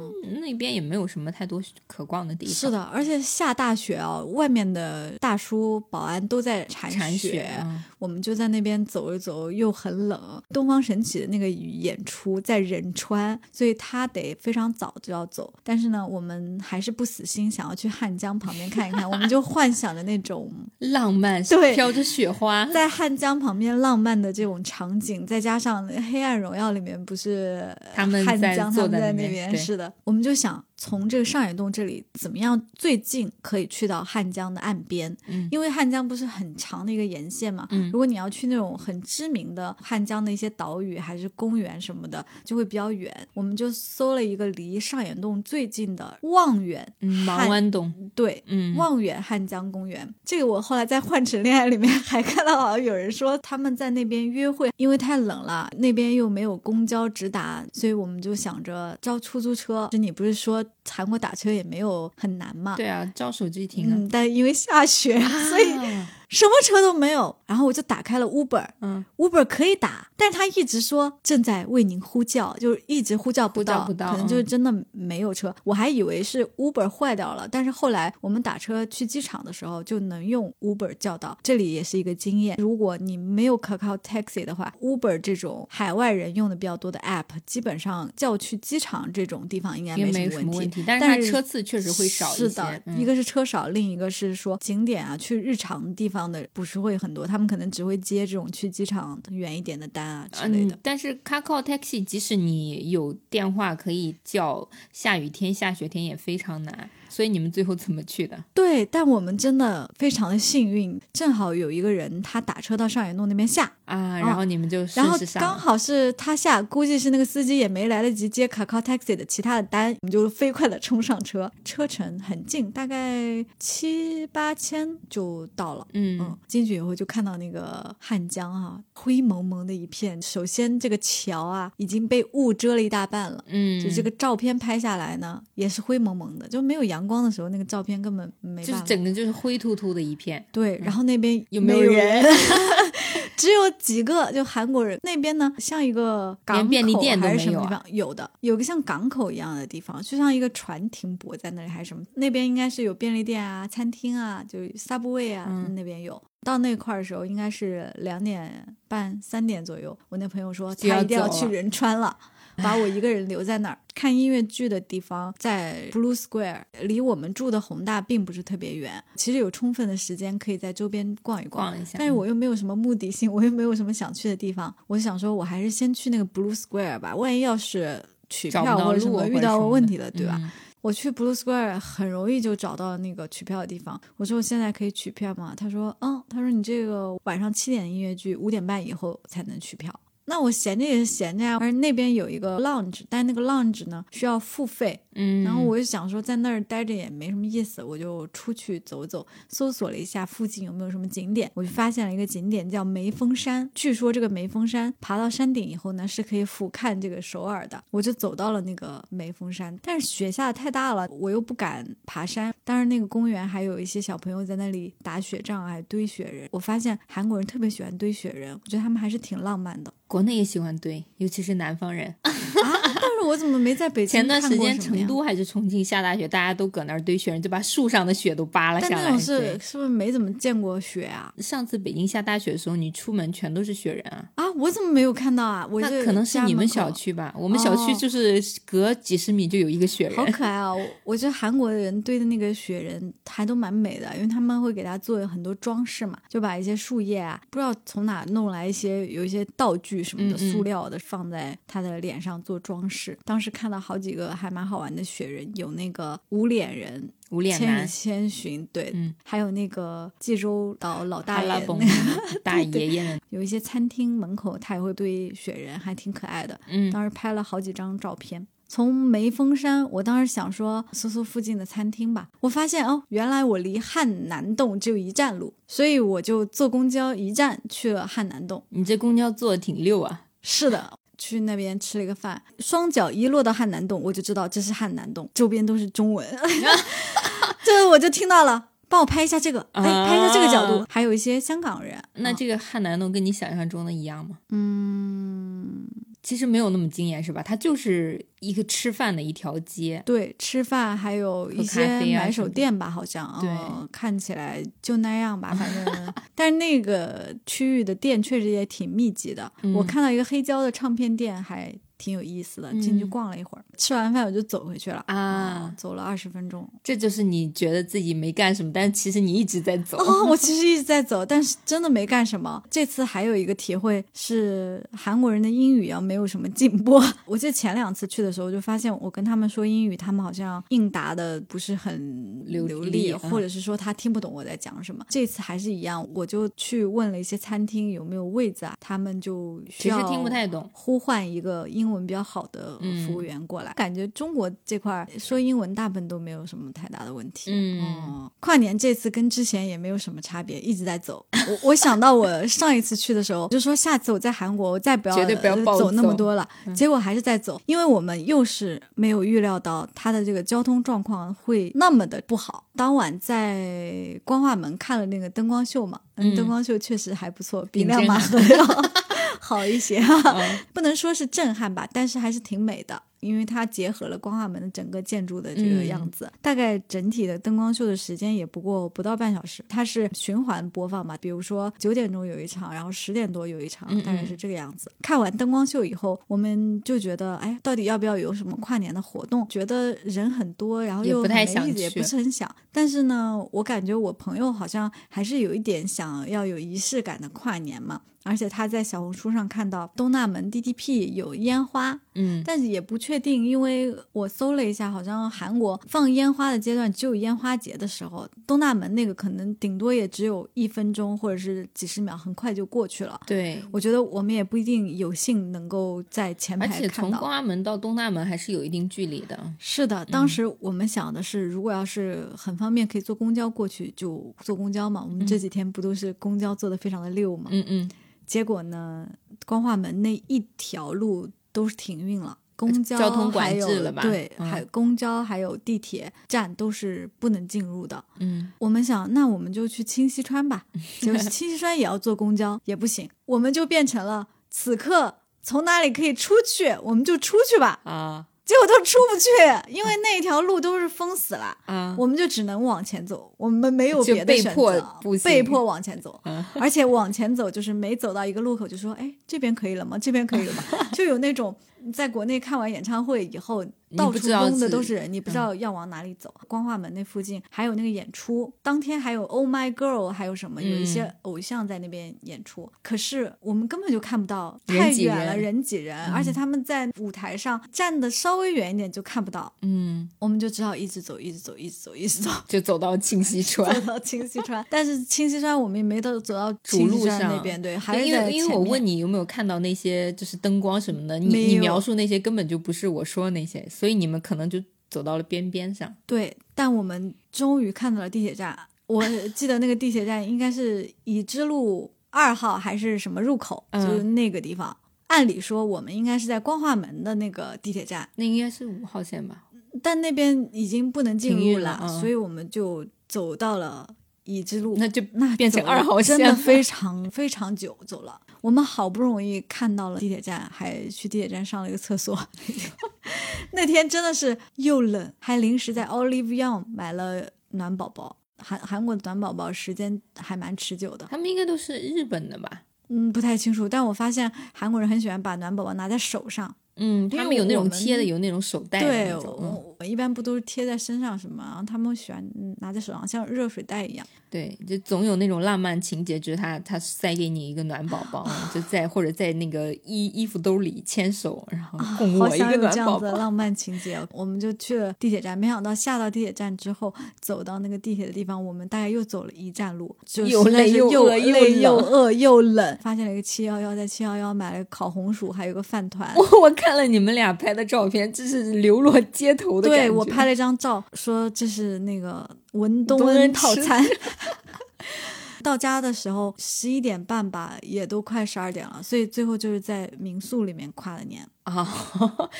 那边也没有什么太多可逛的地方，是的，而且下大雪啊，外面的大叔保安都在铲铲雪，我们就在那边走一走，又很冷。东方神起的那个演出在仁川，所以他得非常早就要走。但是呢，我们还是不死心，想要去汉江旁边看一看。我们就幻想着那种 浪漫，对飘着雪花，在汉江旁边浪漫的这种场景，再加上《黑暗荣耀》里面不是他们汉在江他们坐在在那边，是的，我们就想从这个上野洞这里怎么样最近可以去到汉江的岸边，嗯因为汉江不是很长的一个沿线嘛，嗯如果你要去那种很知名的汉江的一些岛屿还是公园什么的，就会比较远。我们就搜了一个离上野洞最近的望远嗯，汉芒湾洞，对。嗯，望远汉江公园，这个我后来在《换乘恋爱》里面 还看到，好像有人说他们在那边约会，因为太冷了，那边又没有公交直达，所以我们就想着招出租车。你不是说韩国打车也没有很难嘛？对啊，照手机停啊，嗯，但因为下雪，所以啊什么车都没有。然后我就打开了 Uber，嗯，Uber 可以打，但是他一直说正在为您呼叫，就是一直呼叫不到，可能就是嗯真的没有车。我还以为是 Uber 坏掉了，但是后来我们打车去机场的时候就能用 Uber 叫到，这里也是一个经验。如果你没有可靠 Taxi 的话，Uber 这种海外人用的比较多的 App，基本上叫去机场这种地方应该没什么问题，但是它车次确实会少一些。是的，嗯一个是车少，另一个是说景点啊，去日常的地方的不是会很多，他们可能只会接这种去机场远一点的单啊之类的。嗯，但是 Kakao Taxi 即使你有电话可以叫，下雨天、下雪天也非常难。所以你们最后怎么去的？对，但我们真的非常的幸运，正好有一个人他打车到上野路那边下，啊，然后你们就然后。刚好是他下，估计是那个司机也没来得及接卡靠 taxi 的其他的单，我们就飞快的冲上车，车程很近，大概七八千就到了。嗯嗯，进去以后就看到那个汉江啊，灰蒙蒙的一片。首先这个桥啊已经被雾遮了一大半了，嗯，就这个照片拍下来呢也是灰蒙蒙的，就没有阳光的时候，那个照片根本没就是。整个就是灰秃秃的一片。对，然后那边有没没有人人？只有几个，就韩国人那边呢，像一个港口便利店都还是什么地方？有的，有个像港口一样的地方，就像一个船停泊在那里，还是什么？那边应该是有便利店啊、餐厅啊，就 Subway 啊，嗯那边有。到那块儿的时候，应该是两点半、三点左右。我那朋友说他一定要去仁川了。把我一个人留在那儿看音乐剧的地方，在 Blue Square，离我们住的宏大并不是特别远，其实有充分的时间可以在周边逛一逛。逛一下但是我又没有什么目的性，我又没有什么想去的地方，我想说，我还是先去那个 Blue Square 吧，万一要是取票或者什么遇到问题了，对吧？嗯我去 Blue Square 很容易就找到那个取票的地方。我说我现在可以取票吗？他说嗯，他说你这个晚上七点音乐剧，五点半以后才能取票。那我闲着也是闲着呀，而那边有一个 lounge，但那个 lounge 呢需要付费，嗯，然后我就想说在那儿待着也没什么意思，我就出去走走，搜索了一下附近有没有什么景点，我就发现了一个景点叫梅峰山。据说这个梅峰山爬到山顶以后呢，是可以俯瞰这个首尔的。我就走到了那个梅峰山，但是雪下的太大了，我又不敢爬山。当然那个公园还有一些小朋友在那里打雪仗，还堆雪人。我发现韩国人特别喜欢堆雪人，我觉得他们还是挺浪漫的国内也喜欢堆，尤其是南方人。啊。我怎么没在北京前段时间成都还是重庆下大雪，大家都搁那儿堆雪人，就把树上的雪都扒了下来。但那种是是不是没怎么见过雪啊？上次北京下大雪的时候，你出门全都是雪人啊。啊，我怎么没有看到啊？那可能是你们小，区吧，我们小区哦就是隔几十米就有一个雪人。好可爱啊！我我觉得韩国的人堆的那个雪人还都蛮美的，因为他们会给它做很多装饰嘛，就把一些树叶啊，不知道从哪弄来一些有一些道具什么的，嗯嗯塑料的放在他的脸上做装饰。当时看到好几个还蛮好玩的雪人，有那个无脸人。无脸男千与，千寻，对，嗯还有那个济州岛老大爷，大爷爷们，有一些餐厅门口他也会堆雪人，还挺可爱的。嗯，当时拍了好几张照片。从梅峰山，我当时想说搜搜附近的餐厅吧，我发现哦，原来我离汉南洞只有一站路，所以我就坐公交一站去了汉南洞。你这公交坐的挺溜啊。是的，去那边吃了一个饭，双脚一落到汉南洞，我就知道这是汉南洞，周边都是中文，这我就听到了。帮我拍一下这个，哎，拍一下这个角度，啊还有一些香港人。啊那这个汉南洞跟你想象中的一样吗？嗯，其实没有那么惊艳，是吧？它就是一个吃饭的一条街。对，吃饭还有一些买手店吧，好像，对嗯看起来就那样吧，反正，但是那个区域的店确实也挺密集的。我嗯看到一个黑胶的唱片店还挺有意思的，进去嗯逛了一会儿，吃完饭我就走回去了啊走了二十分钟。这就是你觉得自己没干什么，但其实你一直在走。哦，我其实一直在走，但是真的没干什么。这次还有一个体会是，韩国人的英语啊没有什么进步。我记得前两次去的时候，就发现我跟他们说英语，他们好像应答的不是很流流利嗯或者是说他听不懂我在讲什么。这次还是一样，我就去问了一些餐厅有没有位子啊，他们就需其实要听不太懂。呼唤一个英文比较好的服务员过来。感觉中国这块儿说英文大部分都没有什么太大的问题。嗯哦跨年这次跟之前也没有什么差别，一直在走。我 我想到我上一次去的时候，就说下次我在韩国我再不要绝对不要走那么多了，结果还是在走，因为我们又是没有预料到它的这个交通状况会那么的不好。当晚在光化门看了那个灯光秀嘛，嗯灯光秀确实还不错，比亮马河要好一些 不能说是震撼吧，但是还是挺美的，因为它结合了光化门的整个建筑的这个样子。大概整体的灯光秀的时间也不过不到半小时，它是循环播放嘛，比如说九点钟有一场，然后十点多有一场，大概是这个样子。看完灯光秀以后，我们就觉得，哎，到底要不要有什么跨年的活动？觉得人很多，然后又不太想很没意思，也不是很想。但是呢，我感觉我朋友好像还是有一点想要有仪式感的跨年嘛。而且他在小红书上看到东大门 DDP 有烟花，嗯，但是也不确定，因为我搜了一下，好像韩国放烟花的阶段只有烟花节的时候，东大门那个可能顶多也只有一分钟或者是几十秒，很快就过去了。对。我觉得我们也不一定有幸能够在前而且排看到。从光化门到东大门还是有一定距离的。是的，当时我们想的是，如果要是很方便可以坐公交过去，就坐公交嘛。我们这几天不都是公交坐的非常的溜嘛？嗯嗯，结果呢，光化门那一条路都是停运了。公交交通管还有制了吧对，嗯还公交还有地铁站都是不能进入的。嗯，我们想，那我们就去清溪川吧。就是清溪川也要坐公交，也不行。我们就变成了此刻从哪里可以出去，我们就出去吧。啊结果都出不去，因为那条路都是封死了。嗯，我们就只能往前走，我们没有别的选被迫择被迫往前走。嗯而且往前走就是每走到一个路口就说：“哎，这边可以了吗？这边可以了吗？” 就有那种在国内看完演唱会以后，到处不知道拥的都是人，你不知道要往哪里走。光化门那附近还有那个演出，当天还有 Oh My Girl，还有什么有一些偶像在那边演出，可是我们根本就看不到，太远了，人人挤人，而且他们在舞台上站的稍微远一点就看不到，嗯，我们就只好一直走，一直走，一直走，一直走。就走到清溪川走。到清溪川，但是清溪川我们也没到走到主路上那边，对，还是因在为因为我问你有没有看到那些就是灯光什么的，你你描述那些根本就不是我说的那些，所以你们可能就走到了边边上。对，但我们终于看到了地铁站。我 记得那个地铁站应该是已知路二号还是什么入口，嗯就是那个地方。按理说我们应该是在光化门的那个地铁站，那应该是五号线吧？但那边已经不能进入了，了嗯所以我们就走到了已知路。那就那变成二号线真的非常非常久走了。我们好不容易看到了地铁站，还去地铁站上了一个厕所。那天真的是又冷，还临时在 Olive Young 买了暖宝宝。韩韩国的暖宝宝时间还蛮持久的，他们应该都是日本的吧？嗯，不太清楚。但我发现韩国人很喜欢把暖宝宝拿在手上，嗯，他们有那种贴的，有那种手袋的对，那种。一般不都是贴在身上什么，然后他们喜欢嗯拿在手上，像热水袋一样。对，就总有那种浪漫情节，就是他他塞给你一个暖宝宝，就在或者在那个衣衣服兜里牵手，然后共好我一个想有这样暖宝宝。子的浪漫情节哦，我们就去了地铁站，没想到下到地铁站之后，走到那个地铁的地方，我们大概又走了一站路，就又累又饿又累又冷饿又冷。发现了一个七幺幺，在七幺幺买了烤红薯，还有个饭团。我我看了你们俩拍的照片，这是流落街头的感觉。对我拍了一张照，说这是那个文东东恩套餐。到家的时候十一点半吧，也都快十二点了，所以最后就是在民宿里面跨的年，啊，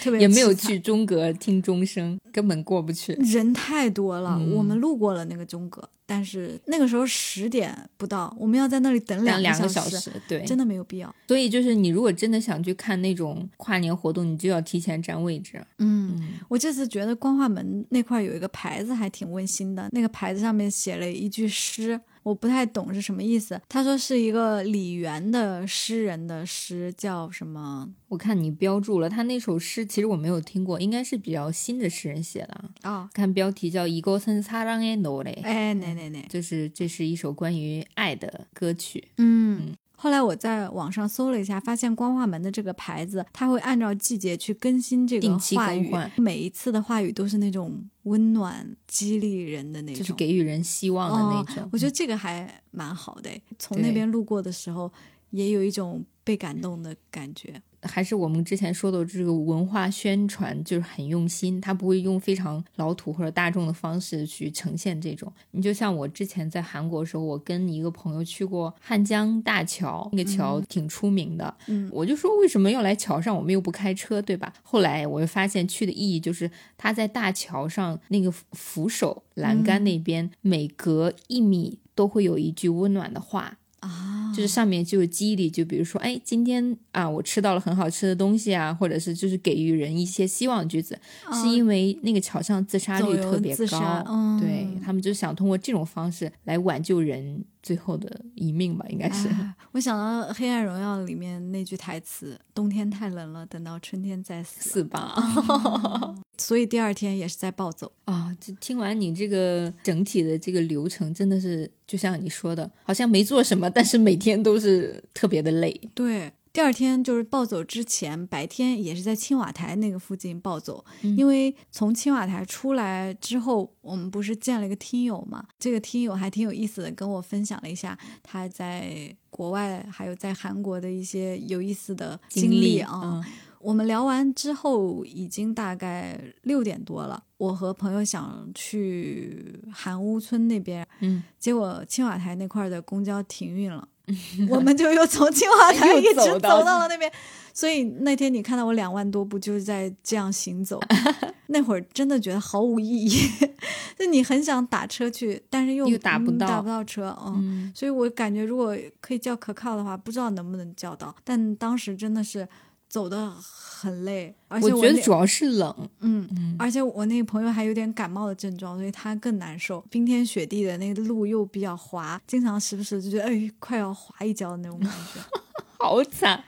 特别也没有去中阁听钟声，根本过不去。人太多了，嗯我们路过了那个钟阁，但是那个时候十点不到，我们要在那里等两两个个小小时，对，真的没有必要。所以就是你如果真的想去看那种跨年活动，你就要提前占位置。嗯，嗯，我这次觉得光化门那块有一个牌子还挺温馨的，那个牌子上面写了一句诗，我不太懂是什么意思。他说是一个李元的诗人的诗，叫什么？我看你标注了，他那首诗其实我没有听过，应该是比较新的诗人写的啊。啊，看标题叫《이것은사랑의노래》，哎，哪哪哪，就是这是一首关于爱的歌曲。嗯。 后来我在网上搜了一下，发现光化门的这个牌子，它会按照季节去更新这个话语，每一次的话语都是那种温暖、激励人的那种，就是给予人希望的那种。我觉得这个还蛮好的，从那边路过的时候，也有一种被感动的感觉。还是我们之前说的这个文化宣传就是很用心，他不会用非常老土或者大众的方式去呈现这种。你就像我之前在韩国的时候，我跟一个朋友去过汉江大桥，那个桥挺出名的。嗯，我就说为什么要来桥上？我们又不开车，对吧？后来我就发现去的意义就是他在大桥上那个扶手栏杆那边，每隔一米都会有一句温暖的话。啊，就是上面就有激励，就比如说，哎，今天啊，我吃到了很好吃的东西啊，或者是就是给予人一些希望句子，是因为那个桥上自杀率特别高，对他们就想通过这种方式来挽救人最后的一命吧，应该是。我想到《黑暗荣耀》里面那句台词：“冬天太冷了，等到春天再死吧。”所以第二天也是在暴走啊！就听完你这个整体的这个流程，真的是就像你说的，好像没做什么，但是每天都是特别的累。对，第二天就是暴走之前，白天也是在青瓦台那个附近暴走，因为从青瓦台出来之后，我们不是见了一个听友嘛？这个听友还挺有意思的，跟我分享了一下他在国外还有在韩国的一些有意思的经历啊。我们聊完之后，已经大概六点多了。我和朋友想去韩屋村那边，嗯，结果青瓦台那块的公交停运了，我们就又从清华台一直走到了那边。所以那天你看到我两万多步就是在这样行走，那会儿真的觉得毫无意义。就你很想打车去，但是又打不到，打不到车，嗯。所以我感觉如果可以叫可靠的话，不知道能不能叫到。但当时真的是。走的很累，而且我觉得主要是冷，嗯，嗯而且我那个朋友还有点感冒的症状，所以他更难受。冰天雪地的那个路又比较滑，经常时不时就觉得哎，快要滑一跤的那种感觉。好惨！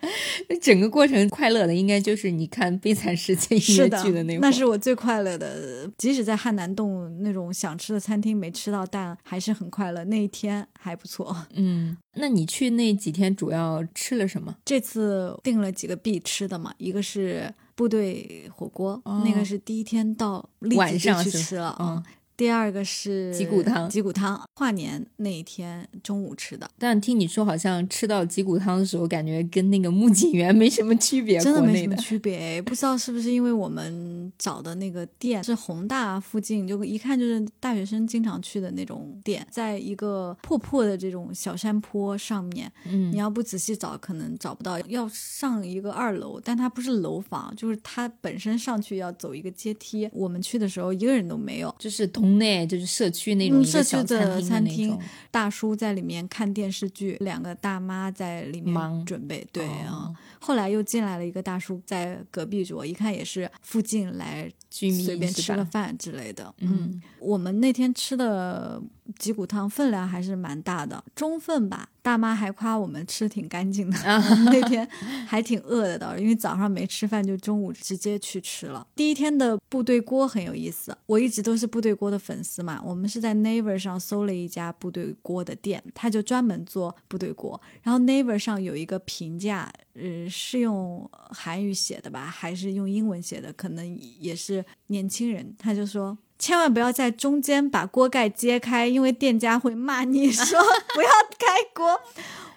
那整个过程快乐的应该就是你看《悲惨世界 》音乐剧的那，那是我最快乐的。即使在汉南洞那种想吃的餐厅没吃到，但还是很快乐。那一天还不错。嗯，那你去那几天主要吃了什么？这次订了几个必吃的嘛，一个是部队火锅，那个是第一天到立即就去吃了。嗯。第二个是脊骨汤，脊骨汤跨年那一天中午吃的。但听你说，好像吃到脊骨汤的时候，感觉跟那个木槿园没什么区别，真的没什么区别。不知道是不是因为我们找的那个店是宏大附近，就一看就是大学生经常去的那种店，在一个破破的这种小山坡上面。嗯，你要不仔细找，可能找不到。要上一个二楼，但它不是楼房，就是它本身上去要走一个阶梯。我们去的时候，一个人都没有，就是同。内就是社区那种社区的餐厅，大叔在里面看电视剧，两个大妈在里面准备。对啊，后来又进来了一个大叔在隔壁桌，一看也是附近来居民随便吃个饭之类的。嗯，我们那天吃的。脊骨汤分量还是蛮大的，中份吧。大妈还夸我们吃挺干净的，那 天还挺饿的的，因为早上没吃饭，就中午直接去吃了。第一天的部队锅很有意思，我一直都是部队锅的粉丝嘛。我们是在 Naver 上搜了一家部队锅的店，他就专门做部队锅。然后 Naver 上有一个评价，呃，是用韩语写的吧，还是用英文写的？可能也是年轻人，他就说。千万不要在中间把锅盖揭开，因为店家会骂你说 不要开锅。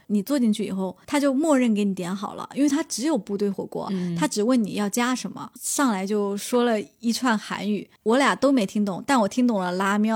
你坐进去以后，他就默认给你点好了，因为他只有部队火锅，他只问你要加什么，上来就说了一串韩语，我俩都没听懂，但我听懂了拉面，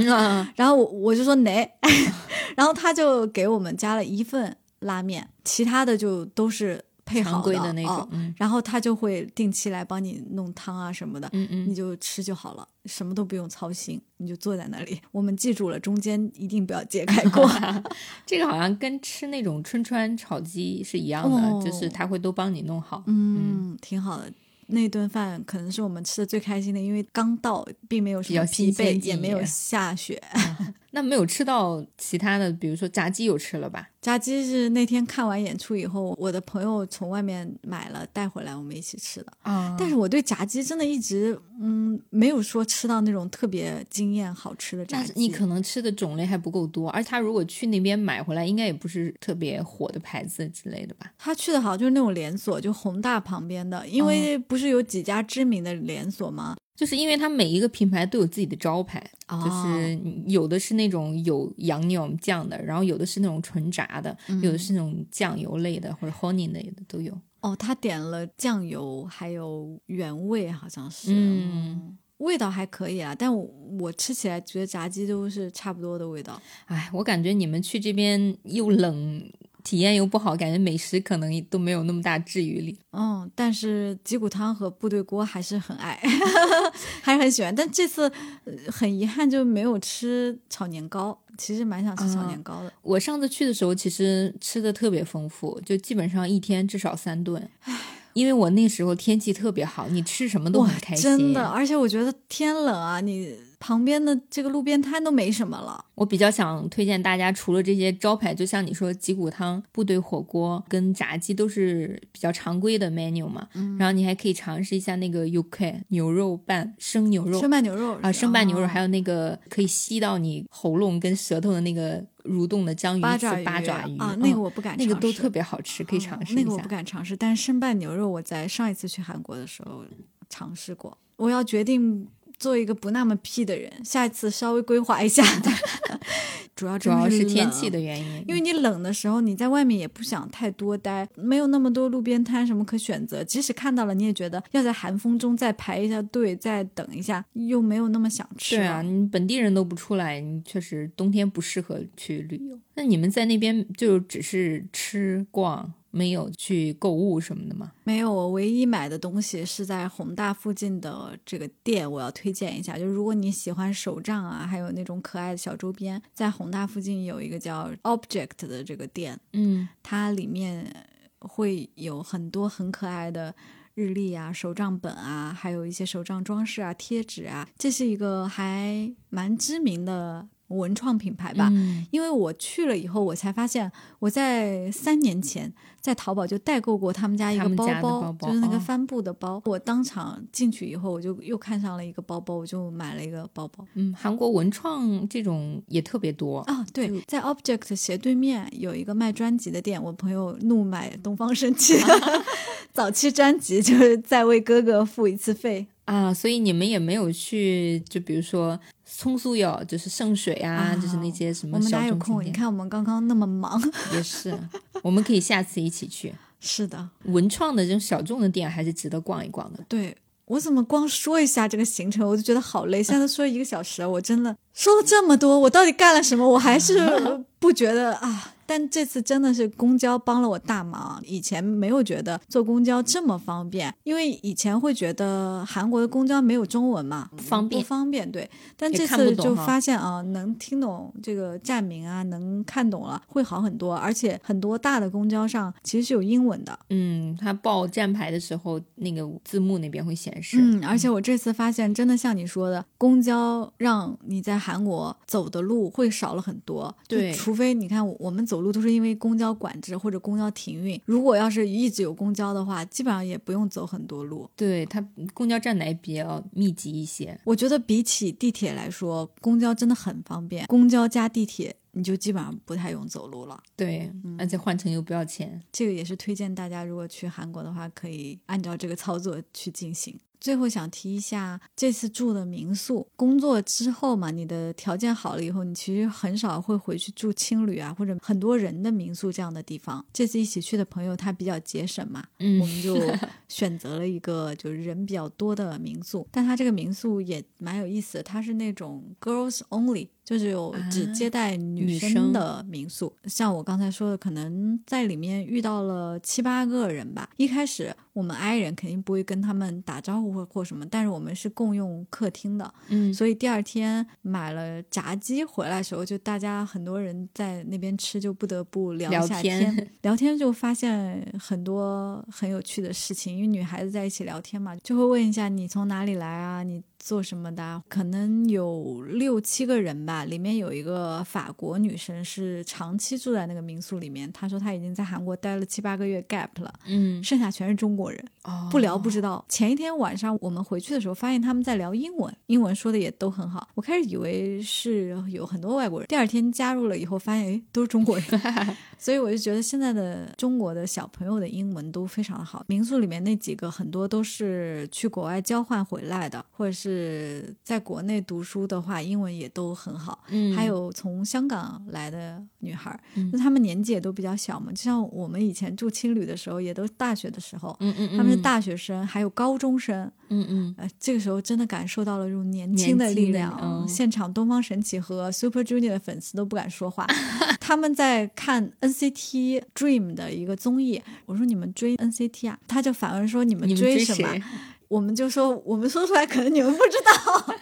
然后我就说哪，然后他就给我们加了一份拉面，其他的就都是。配好的那种，然后他就会定期来帮你弄汤啊什么的，嗯嗯，你就吃就好了，什么都不用操心，你就坐在那里。我们记住了，中间一定不要揭开锅。这个好像跟吃那种春川炒鸡是一样的，就是他会都帮你弄好，嗯，挺好的。那顿饭可能是我们吃的最开心的，因为刚到，并没有什么疲惫，也没有下雪。那没有吃到其他的，比如说炸鸡有吃了吧？炸鸡是那天看完演出以后，我的朋友从外面买了带回来，我们一起吃的。啊但是我对炸鸡真的一直嗯没有说吃到那种特别惊艳好吃的炸鸡。但是你可能吃的种类还不够多，而他如果去那边买回来，应该也不是特别火的牌子之类的吧？他去的好就是那种连锁，就宏大旁边的，因为不是有几家知名的连锁吗？就是因为它每一个品牌都有自己的招牌，哦就是有的是那种有洋牛酱的，然后有的是那种纯炸的，有的是那种酱油类的或者 honey 类的都有。哦，他点了酱油，还有原味，好像是，嗯，味道还可以啊。但我我吃起来觉得炸鸡都是差不多的味道。哎，我感觉你们去这边又冷，体验又不好，感觉美食可能都没有那么大治愈力。嗯，但是鸡骨汤和部队锅还是很爱，还是很喜欢。但这次、呃很遗憾就没有吃炒年糕，其实蛮想吃炒年糕的。我上次去的时候，其实吃的特别丰富，就基本上一天至少三顿。因为我那时候天气特别好，你吃什么都很开，心。真的！而且我觉得天冷啊，你旁边的这个路边摊都没什么了。我比较想推荐大家，除了这些招牌，就像你说脊骨汤、部队火锅跟炸鸡都是比较常规的 menu 嘛。嗯然后你还可以尝试一下那个 UK 牛肉拌生牛肉生拌牛肉啊，生拌牛肉，哦还有那个可以吸到你喉咙跟舌头的那个蠕动的章鱼八爪鱼八爪鱼啊，嗯那个我不敢尝试，那个都特别好吃，可以尝试一下。哦那个我不敢尝试，但是生拌牛肉我在上一次去韩国的时候尝试过。我要决定做一个不那么屁的人，下一次稍微规划一下。主要主要是天气的原因，因为你冷的时候，你在外面也不想太多待，没有那么多路边摊什么可选择。即使看到了，你也觉得要在寒风中再排一下队，再等一下，又没有那么想吃。对啊，，你本地人都不出来，你确实冬天不适合去旅游。那你们在那边就只是吃逛，没有去购物什么的吗？没有。我唯一买的东西是在宏大附近的这个店，我要推荐一下。就如果你喜欢手账啊，还有那种可爱的小周边，在宏大附近有一个叫 Object 的这个店，嗯它里面会有很多很可爱的日历啊、手账本啊，还有一些手账装饰啊、贴纸啊。这是一个还蛮知名的文创品牌吧。嗯因为我去了以后，我才发现我在三年前在淘宝就代购过他们家一个包包包就是那个哦帆布的包。我当场进去以后，我就又看上了一个包包，我就买了一个包包。嗯，韩国文创这种也特别多。啊，对，在 Object 斜对面有一个卖专辑的店，我朋友怒买东方神起 早期专辑，就是在为哥哥付一次费。啊，所以你们也没有去，就比如说松苏药，就是圣水啊，啊就是那些什么小们哪有空？你看我们刚刚那么忙。也是，我们可以下次一起去。是的，文创的这种小众的店还是值得逛一逛的。对我怎么光说一下这个行程，我就觉得好累。现在都说一个小时了，我真的说了这么多，我到底干了什么？我还是不觉得啊。但这次真的是公交帮了我大忙，以前没有觉得坐公交这么方便，因为以前会觉得韩国的公交没有中文嘛，不方便不方便。对，但这次就发现啊，能听懂这个站名啊，能看懂了，会好很多。而且很多大的公交上其实是有英文的，嗯，它报站牌的时候，那个字幕那边会显示。嗯，而且我这次发现，真的像你说的，公交让你在韩国走的路会少了很多。对除非你看我我们走路都是因为公交管制或者公交停运，如果要是一直有公交的话，基本上也不用走很多路。对，它公交站台比较密集一些。我觉得比起地铁来说，公交真的很方便。公交加地铁，你就基本上不太用走路了。对，嗯而且换乘又不要钱。这个也是推荐大家，如果去韩国的话，可以按照这个操作去进行。最后想提一下，这次住的民宿，工作之后嘛，你的条件好了以后，你其实很少会回去住青旅啊，或者很多人的民宿这样的地方。这次一起去的朋友他比较节省嘛，嗯我们就 选择了一个就是人比较多的民宿，但他这个民宿也蛮有意思的，它是那种 girls only，就是有只啊接待女生的民宿。像我刚才说的，可能在里面遇到了七八个人吧。一开始我们 I 人肯定不会跟他们打招呼或或什么，但是我们是共用客厅的，嗯，所以第二天买了炸鸡回来的时候，就大家很多人在那边吃，就不得不聊一下天。聊天就发现很多很有趣的事情，因为女孩子在一起聊天嘛，就会问一下你从哪里来啊，你做什么的，可能有六七个人吧。里面有一个法国女生是长期住在那个民宿里面，她说她已经在韩国待了七八个月 gap 了，嗯，剩下全是中国人，哦不聊不知道。前一天晚上我们回去的时候，发现他们在聊英文，英文说的也都很好。我开始以为是有很多外国人，第二天加入了以后，发现诶都是中国人。所以我就觉得现在的中国的小朋友的英文都非常的好。民宿里面那几个很多都是去国外交换回来的，或者是在国内读书的话，英文也都很好。嗯，还有从香港来的女孩那她们年纪也都比较小嘛，就像我们以前住青旅的时候，也都大学的时候，嗯嗯嗯，他们是大学生，还有高中生，嗯嗯呃，这个时候真的感受到了这种年年轻的力量。嗯现场东方神起和 Super Junior 的粉丝都不敢说话，他们在看 NCT Dream 的一个综艺。我说你们追 NCT 啊，他就反问说你们追什么？谁？我们就说我们说出来可能你们不知道。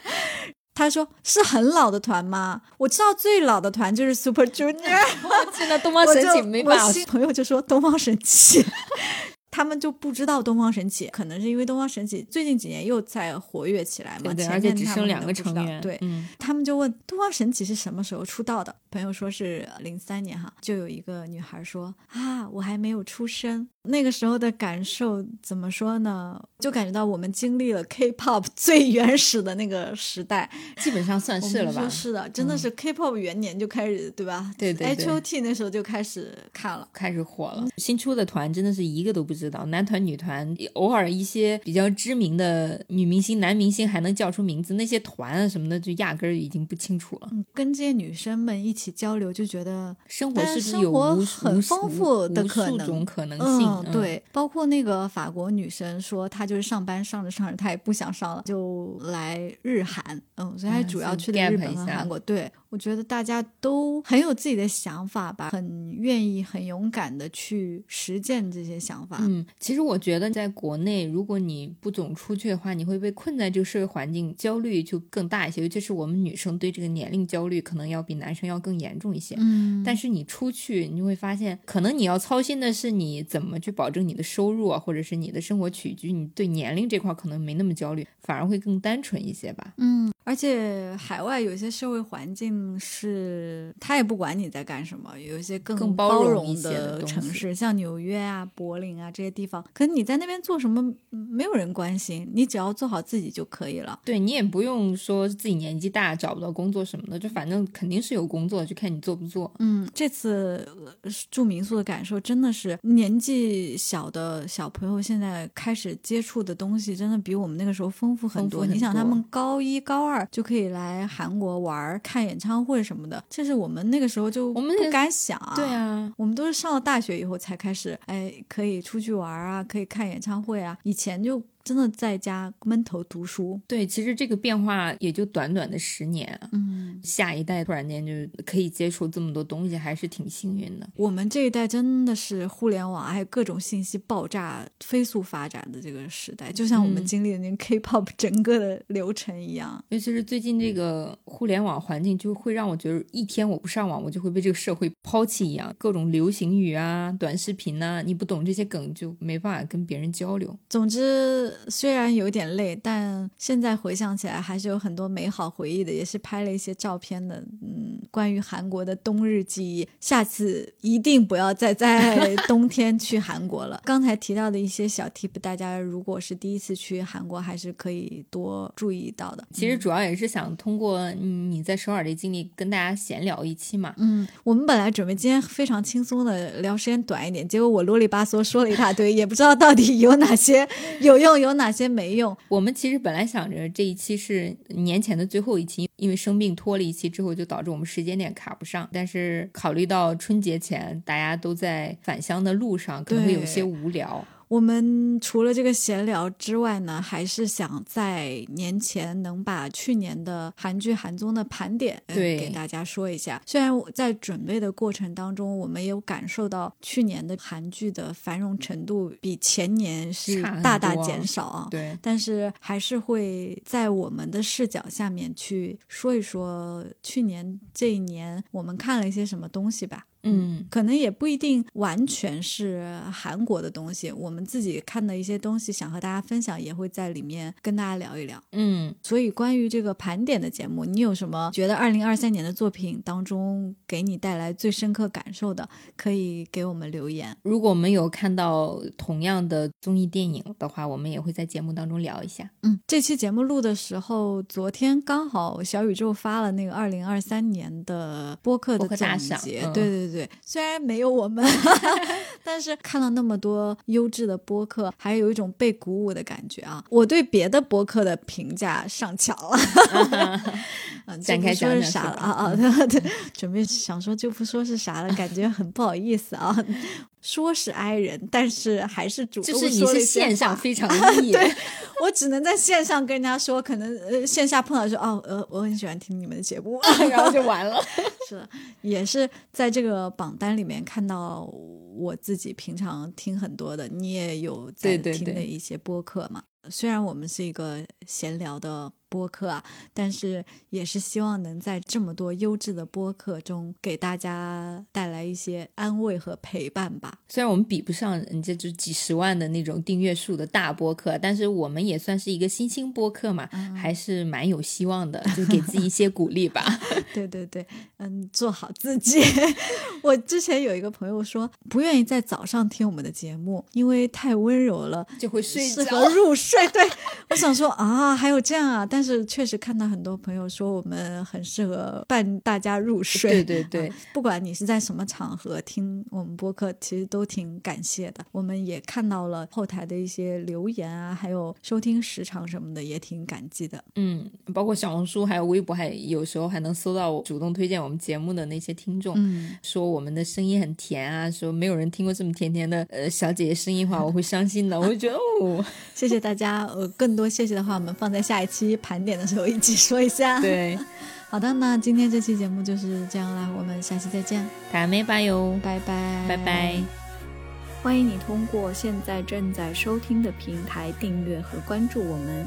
他说是很老的团吗？我知道最老的团就是 Super Junior。现在东方神起没办法我朋友就说东方神起，他们就不知道东方神起，可能是因为东方神起最近几年又在活跃起来嘛，对对，前而且只剩两个成员，对。嗯他们就问东方神起是什么时候出道的？朋友说是零三年哈，就有一个女孩说啊，我还没有出生。那个时候的感受怎么说呢？就感觉到我们经历了 K-pop 最原始的那个时代，基本上算是了吧？嗯是的，真的是 K-pop 元年就开始，对吧？对对对 H.O.T 那时候就开始看了。开始火了，新出的团真的是一个都不知道，男团、女团，偶尔一些比较知名的女明星、男明星还能叫出名字，那些团啊什么的就压根儿已经不清楚了。嗯，跟这些女生们一起交流，就觉得生活是不是有很丰富的无可能数种可能性？嗯，对，包括那个法国女生说，她就是上班上着上着，她也不想上了，就来日韩，嗯，所以她主要去的日本和韩国。对，我觉得大家都很有自己的想法吧，很愿意、很勇敢的去实践这些想法。嗯，其实我觉得在国内，如果你不总出去的话，你会被困在这个社会环境，焦虑就更大一些。尤其是我们女生对这个年龄焦虑，可能要比男生要更严重一些。嗯，但是你出去，你就会发现，可能你要操心的是你怎么去保证你的收入啊，或者是你的生活起居。你对年龄这块可能没那么焦虑，反而会更单纯一些吧。嗯，而且海外有一些社会环境是，他也不管你在干什么，有一些更更包包容的城市，像纽约啊、柏林啊这些地方，可能你在那边做什么，嗯没有人关心，你只要做好自己就可以了。对你也不用说自己年纪大找不到工作什么的，就反正肯定是有工作，就看你做不做。嗯，这次呃住民宿的感受真的是年纪小的小朋友现在开始接触的东西，真的比我们那个时候丰富很多。你想，他们高一、高二就可以来韩国玩、看演唱会什么的，这是我们那个时候就不我们不敢想啊。对啊，我们都是上了大学以后才开始，哎，可以出去玩啊，可以看演唱会啊。以前就真的在家闷头读书。对，其实这个变化也就短短的十年啊，嗯，下一代突然间就可以接触这么多东西，还是挺幸运的。我们这一代真的是互联网还有各种信息爆炸、飞速发展的这个时代，就像我们嗯经历的那个 K-pop 整个的流程一样。尤其是最近这个互联网环境，就会让我觉得一天我不上网，我就会被这个社会抛弃一样。各种流行语啊、短视频呐、你不懂这些梗，就没办法跟别人交流。总之，虽然有点累，但现在回想起来还是有很多美好回忆的，也是拍了一些照片的。嗯，关于韩国的冬日记忆，下次一定不要再在 冬天去韩国了。刚才提到的一些小 tip，大家如果是第一次去韩国，还是可以多注意到的。其实主要也是想通过嗯你在首尔的经历跟大家闲聊一期嘛。嗯，我们本来准备今天非常轻松的聊时间短一点，结果我啰里吧嗦说了一大堆，也不知道到底有哪些 有用，有哪些没用。我们其实本来想着这一期是年前的最后一期，因为生病拖了一期之后，就导致我们时间点卡不上。但是考虑到春节前大家都在返乡的路上，可能会有些无聊。我们除了这个闲聊之外呢，还是想在年前能把去年的韩剧、韩综的盘点、给大家说一下。虽然我在准备的过程当中，我们也有感受到去年的韩剧的繁荣程度比前年是大大减少啊。对，但是还是会在我们的视角下面去说一说去年这一年我们看了一些什么东西吧。嗯可能也不一定完全是韩国的东西，我们自己看的一些东西，想和大家分享，也会在里面跟大家聊一聊。嗯，所以，关于这个盘点的节目，你有什么觉得二零二三年的作品当中给你带来最深刻感受的，可以给我们留言。如果我们有看到同样的综艺电影的话，我们也会在节目当中聊一下。嗯，这期节目录的时候，昨天刚好小宇宙发了那个二零二三年的播客的总赏结。嗯对对对，虽然没有我们，但是看了那么多优质的播客，还有一种被鼓舞的感觉啊！我对别的播客的评价上翘了。嗯，就展开不说是讲讲是啥了啊啊！对对，准备想说就不说是啥了，感觉很不好意思啊。说是 i 人，但是还是主动就是你是线上非常 E，对我只能在线上跟人家说，可能呃线下碰到说哦呃我很喜欢听你们的节目，然后就完了。是的，也是在这个榜单里面看到我自己平常听很多的，你也有在听的一些播客嘛。虽然我们是一个闲聊的播客啊，但是也是希望能在这么多优质的播客中给大家带来一些安慰和陪伴吧。虽然我们比不上人家就几十万的那种订阅数的大播客，但是我们也算是一个新兴播客嘛，还是蛮有希望的，就给自己一些鼓励吧。对对对，嗯，做好自己。我之前有一个朋友说，不愿意在早上听我们的节目，因为太温柔了，就会睡适着合入睡。对，我想说啊，还有这样啊，但是确实看到很多朋友说我们很适合伴大家入睡。对对对啊不管你是在什么场合听我们播客，其实都挺感谢的。我们也看到了后台的一些留言啊，还有收听时长什么的，也挺感激的。嗯，包括小红书还有微博，还有时候还能搜到主动推荐我们节目的那些听众，嗯，说我们的声音很甜啊，说没有人听过这么甜甜的呃小姐姐声音的话，我会伤心的。我会觉得哦，谢谢大家。呃，更多谢谢的话，我们放在下一期盘点的时候一起说一下。，对，好的，那今天这期节目就是这样啦，我们下期再见，打没吧哟，拜拜，拜拜。欢迎你通过现在正在收听的平台订阅和关注我们，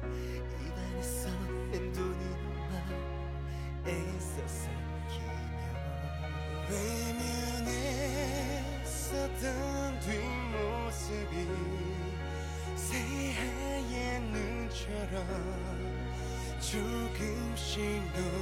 새하